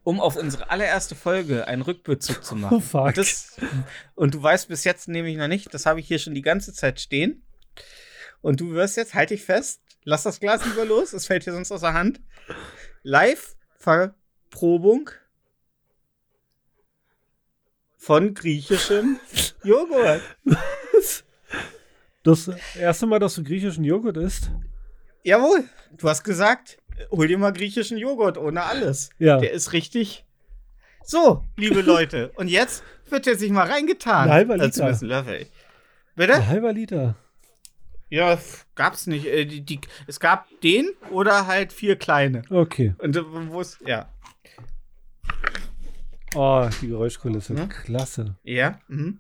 Um auf unsere allererste Folge einen Rückbezug zu machen. Oh, fuck. Und, das, und du weißt bis jetzt nämlich noch nicht, das habe ich hier schon die ganze Zeit stehen. Und du wirst jetzt, halt dich fest, lass das Glas lieber los, es fällt dir sonst aus der Hand. Live-Verprobung von griechischem Joghurt. Das erste Mal, dass du griechischen Joghurt isst? Jawohl, du hast gesagt, hol dir mal griechischen Joghurt ohne alles. Ja. Der ist richtig. So, liebe Leute, und jetzt wird er sich mal reingetan. Ein halber Also Liter. ein Löffel. Bitte? Ein halber Liter. Ja, gab's nicht. Äh, die, die, es gab den oder halt vier kleine. Okay. Und äh, wo es, ja. Oh, die Geräuschkulisse. Hm? Klasse. Ja. Mhm.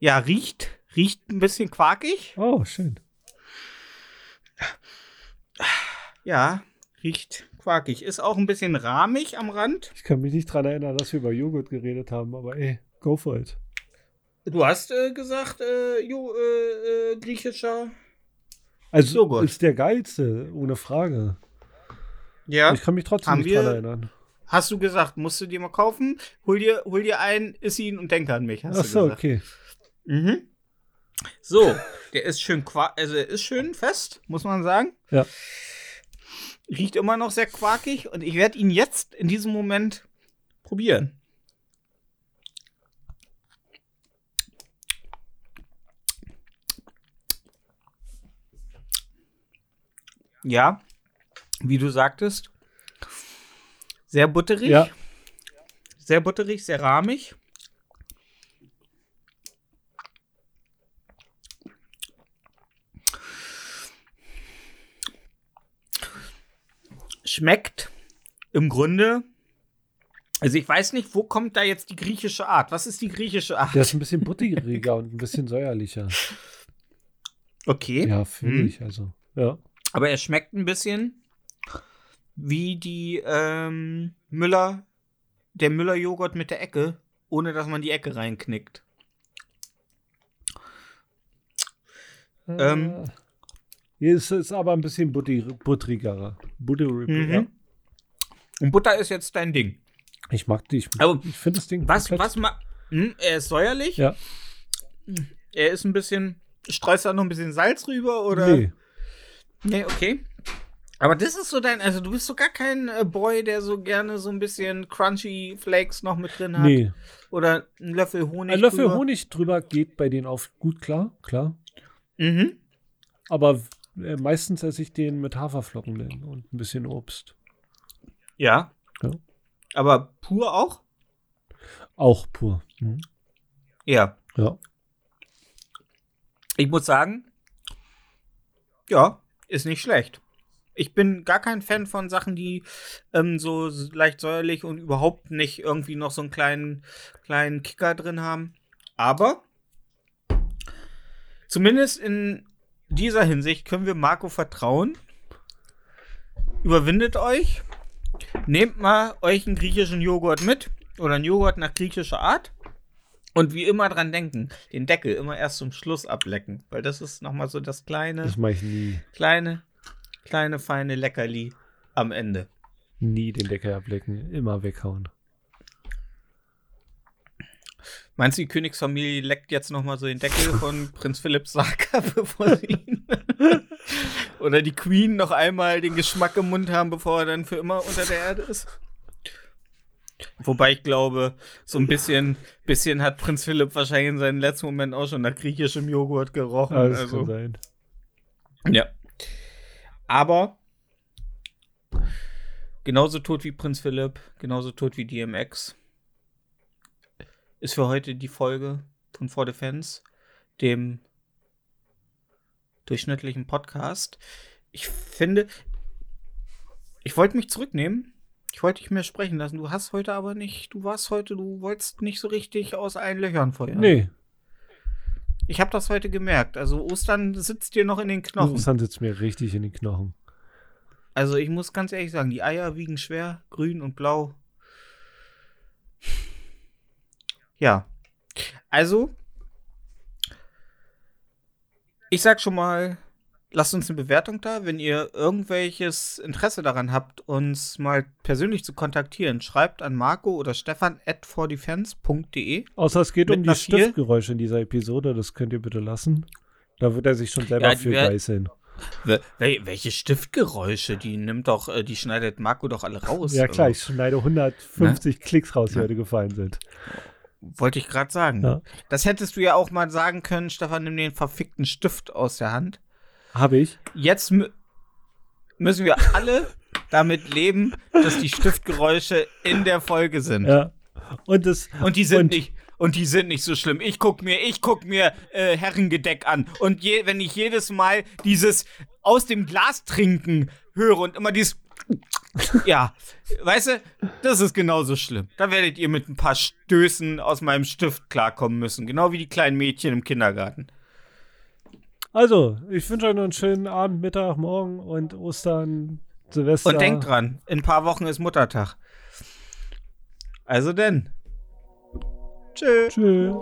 Ja, riecht, riecht ein bisschen quakig. Oh, schön. Ja, riecht quakig. Ist auch ein bisschen rahmig am Rand. Ich kann mich nicht dran erinnern, dass wir über Joghurt geredet haben, aber ey, go for it. Du hast äh, gesagt, äh, jo, äh, äh, griechischer. Also Joghurt. ist der geilste, ohne Frage. Ja. Ich kann mich trotzdem Haben nicht wir- dran erinnern. Hast du gesagt, musst du dir mal kaufen? Hol dir, hol dir einen, iss ihn und denke an mich. Hast Ach du so, gesagt. okay. Mhm. So, der ist schön also er ist schön fest, muss man sagen. Ja. Riecht immer noch sehr quakig und ich werde ihn jetzt in diesem Moment probieren. Ja, wie du sagtest, sehr butterig. Ja. Sehr butterig, sehr rahmig. Schmeckt im Grunde. Also ich weiß nicht, wo kommt da jetzt die griechische Art? Was ist die griechische Art? Der ist ein bisschen butteriger und ein bisschen säuerlicher. okay. Ja, finde Hm. ich. Also, ja. Aber er schmeckt ein bisschen wie die ähm, Müller, der Müller-Joghurt mit der Ecke, ohne dass man die Ecke reinknickt. Ähm. Hier ist es aber ein bisschen. Butteriger. Mhm. Und Butter ist jetzt dein Ding. Ich mag die. Ich, Aber ich finde das Ding. Was, was ma hm, er ist säuerlich. Ja. Er ist ein bisschen. Streust da noch ein bisschen Salz rüber oder? Nee. Nee, okay. Aber das ist so dein, also du bist so gar kein äh, Boy, der so gerne so ein bisschen crunchy Flakes noch mit drin hat. Nee. Oder einen Löffel Honig. Ein Löffel drüber. Honig drüber geht bei denen auf gut klar, klar. Mhm. Aber äh, meistens esse ich den mit Haferflocken und ein bisschen Obst. Ja. Ja. Aber pur auch? Auch pur. Mhm. Ja. Ja. Ich muss sagen, ja, ist nicht schlecht. Ich bin gar kein Fan von Sachen, die ähm, so leicht säuerlich und überhaupt nicht irgendwie noch so einen kleinen, kleinen Kicker drin haben. Aber zumindest in dieser Hinsicht können wir Marco vertrauen. Überwindet euch. Nehmt mal euch einen griechischen Joghurt mit oder einen Joghurt nach griechischer Art. Und wie immer dran denken, den Deckel immer erst zum Schluss ablecken, weil das ist nochmal so das kleine, Das mache ich nie. kleine, kleine, feine Leckerli am Ende. Nie den Deckel ablecken. Immer weghauen. Meinst du, die Königsfamilie leckt jetzt nochmal so den Deckel von Prinz Philipps Sarg ab, bevor sie ihn. Oder die Queen noch einmal den Geschmack im Mund haben, bevor er dann für immer unter der Erde ist? Wobei ich glaube, so ein bisschen, bisschen hat Prinz Philipp wahrscheinlich in seinem letzten Moment auch schon nach griechischem Joghurt gerochen. Ah, das also. kann sein. Ja. Aber genauso tot wie Prinz Philipp, genauso tot wie DMX ist für heute die Folge von For Defense, dem durchschnittlichen Podcast. Ich finde, ich wollte mich zurücknehmen. Ich wollte dich mehr sprechen lassen. Du hast heute aber nicht, du warst heute, du wolltest nicht so richtig aus allen Löchern feuern. Nee, Ich habe das heute gemerkt. Also Ostern sitzt dir noch in den Knochen. Russland sitzt mir richtig in den Knochen. Also ich muss ganz ehrlich sagen, die Eier wiegen schwer, grün und blau. Ja. Also, ich sag schon mal, lasst uns eine Bewertung da. Wenn ihr irgendwelches Interesse daran habt, uns mal persönlich zu kontaktieren, schreibt an Marco oder Stefan at fordefense.de. Außer es geht um die? Stiftgeräusche in dieser Episode. Das könnt ihr bitte lassen. Da wird er sich schon selber Ja, für geißeln. Wel wel welche Stiftgeräusche? Die nimmt doch, äh, die schneidet Marco doch alle raus. Ja, klar, Also, ich schneide 150 Klicks raus, die heute gefallen sind. Wollte ich gerade sagen. Ja. Das hättest du ja auch mal sagen können, Stefan, nimm den verfickten Stift aus der Hand. Habe ich. Jetzt mü müssen wir alle damit leben, dass die Stiftgeräusche in der Folge sind. Ja. Und das, Und die sind Und- nicht. und die sind nicht so schlimm. Ich guck mir, ich guck mir äh, Herrengedeck an und je, wenn ich jedes Mal dieses aus dem Glas trinken höre und immer dieses ja, weißt du, das ist genauso schlimm. Da werdet ihr mit ein paar Stößen aus meinem Stift klarkommen müssen, genau wie die kleinen Mädchen im Kindergarten. Also, ich wünsche euch noch einen schönen Abend, Mittag, Morgen und Ostern, Silvester. Und denkt dran, in ein paar Wochen ist Muttertag. Also denn. Tschö. Tschö.